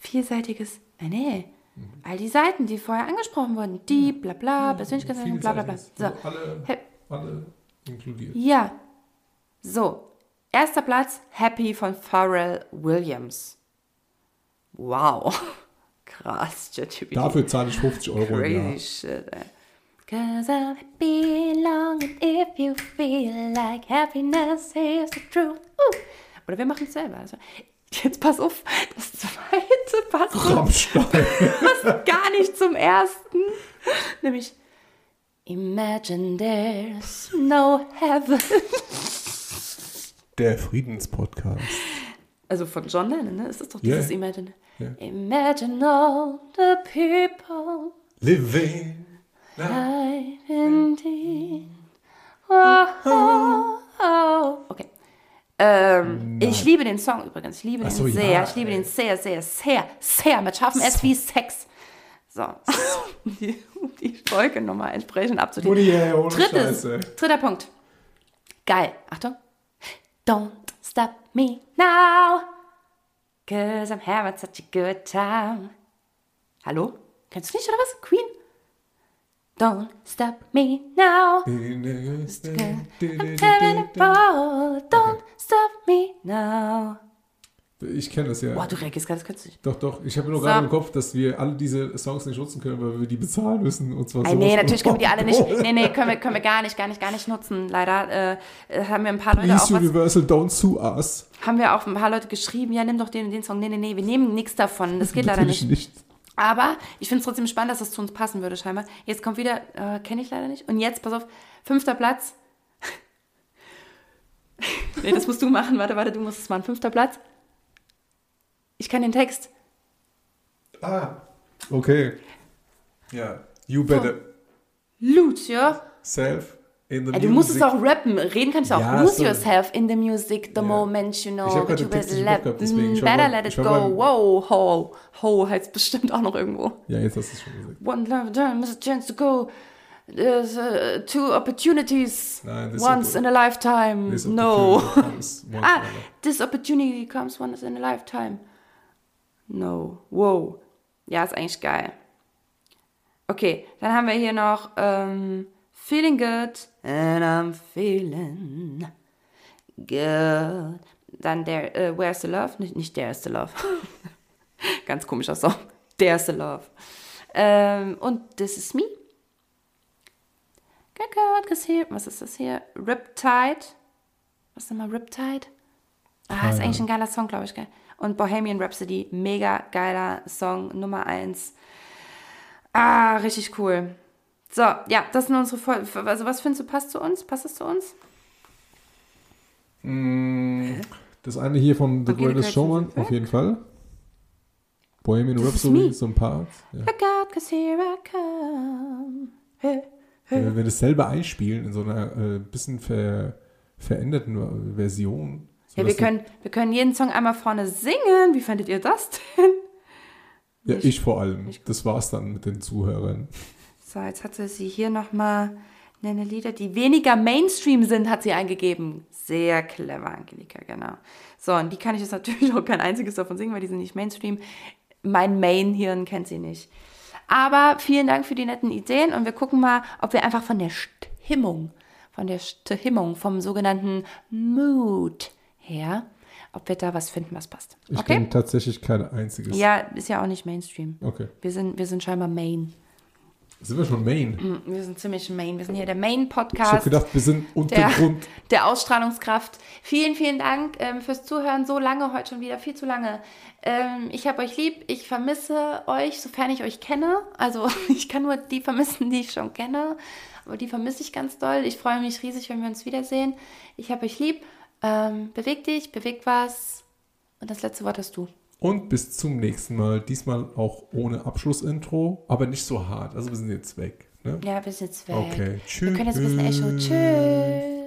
Vielseitiges? Äh, nee. All die Seiten, die vorher angesprochen wurden. Die, bla bla, Persönlichkeitsentwicklung, bla bla bla. So. Also alle, alle inkludiert. Ja. So. Erster Platz, Happy von Pharrell Williams. Wow. (laughs) Krass, ChatGPT. Dafür zahle ich 50 Euro im Jahr. Crazy shit, ey. Cause I belong and if you feel like happiness is the truth. Uh. Oder wir machen es selber. Also, jetzt pass auf, das zweite passt, (laughs) passt gar nicht zum ersten. Nämlich Imagine there's no heaven. Der Friedenspodcast. Also von John Lennon, ne? Ist das doch dieses Imagine? Ja. Imagine all the people Living. Light indeed. Oh, oh, oh. Okay. Ähm, ich liebe den Song übrigens. Ich liebe den so, sehr. ja, ich liebe ey. den sehr, sehr, sehr, sehr. Mit scharfem S wie Sex. So. (laughs) um, die, um die Folge nochmal entsprechend ohne Drittes, Scheiße. dritter Punkt. Geil. Achtung. Don't stop me now. Cause I'm having such a good time. Hallo? Kennst du nicht, oder was? Queen? Don't stop me now. I'm having a ball. Don't stop me now. Ich kenne das ja. Boah, du reagierst das du nicht. Doch, doch. Ich habe nur So. gerade im Kopf, dass wir alle diese Songs nicht nutzen können, weil wir die bezahlen müssen. Und zwar Ey, sowas nee, natürlich können wir die alle nicht. (laughs) Nee, nee, können wir, können wir gar nicht, gar nicht, gar nicht nutzen. Leider äh, äh, haben wir ein paar Leute auch Please was, Universal, don't sue us. haben wir auch ein paar Leute geschrieben, ja, nimm doch den und den Song. Nee, nee, nee, wir nehmen nichts davon. Das geht leider nicht. nicht. Aber ich finde es trotzdem spannend, dass es zu uns passen würde, scheinbar. Jetzt kommt wieder, äh, kenne ich leider nicht. Und jetzt, pass auf, fünfter Platz. (laughs) nee, das musst du machen. Warte, warte, du musst es machen. Fünfter Platz. Ich kann den Text. Ah, okay. Ja. You better Lucio. self in the Ey, du musst es auch rappen. Reden kannst du auch. Ja, Lose so- yourself in the music the Ja. moment you know. Ich that you im Kopf let- gehabt, deswegen. Mm, Better let it go. Wow, ho. Ho heißt bestimmt auch noch irgendwo. Ja, jetzt hast du es schon gesagt. One time is a chance to go. There's uh, two opportunities. Nein, once in a lifetime. This no. ah, this opportunity comes once in a lifetime. No. Wow. Ja, ist eigentlich geil. Okay, dann haben wir hier noch ähm, Feeling Good. And I'm feeling good. Dann der äh, Where's the Love? Nicht, nicht There's the Love. (laughs) Ganz komischer Song. There's the Love. Ähm, und This is Me. Was ist das hier? Riptide. Was ist nochmal Riptide? Ah, ist eigentlich ein geiler Song, glaube ich. Geil. Und Bohemian Rhapsody, mega geiler Song, Nummer eins. Ah, richtig cool. So, ja, das sind unsere Vol Also, was findest du, passt zu uns? Passt es zu uns? Mm, Das eine hier von The Okay, Greatest Showman, auf jeden Fall. Bohemian Rhapsody, so ein Part. Ja. Look out, 'cause here I come. Hey. Wenn wir das selber einspielen in so einer äh, bisschen ver veränderten Version. Ja, wir können, wir können jeden Song einmal vorne singen. Wie fandet ihr das denn? Ja, Nicht- ich vor allem. Das war's dann mit den Zuhörern. So, jetzt hat sie sie hier nochmal nenne Lieder, die weniger Mainstream sind, hat sie eingegeben. Sehr clever, Angelika, genau. So, und die kann ich jetzt natürlich (laughs) auch kein einziges davon singen, weil die sind nicht Mainstream. Mein Main-Hirn kennt sie nicht. Aber vielen Dank für die netten Ideen und wir gucken mal, ob wir einfach von der Stimmung, von der Stimmung, vom sogenannten Mood her, ob wir da was finden, was passt. Ich Okay? kenne tatsächlich kein einziges. Ja, ist ja auch nicht Mainstream. Okay. Wir sind, wir sind scheinbar Main. Sind wir schon Main? Wir sind ziemlich Main. Wir sind hier der Ich habe Main-Podcast. gedacht, wir sind der, Untergrund. der Ausstrahlungskraft. Vielen, vielen Dank ähm, fürs Zuhören. So lange heute schon wieder, viel zu lange. Ähm, ich habe euch lieb. Ich vermisse euch, sofern ich euch kenne. Also (laughs) ich kann nur die vermissen, die ich schon kenne. Aber die vermisse ich ganz doll. Ich freue mich riesig, wenn wir uns wiedersehen. Ich habe euch lieb. Ähm, beweg dich, beweg was. Und das letzte Wort hast du. Und bis zum nächsten Mal. Diesmal auch ohne Abschlussintro, aber nicht so hart. Also wir sind jetzt weg. Ne? Ja, wir sind jetzt weg. Okay. Wir können jetzt ein bisschen Echo. Tschüss.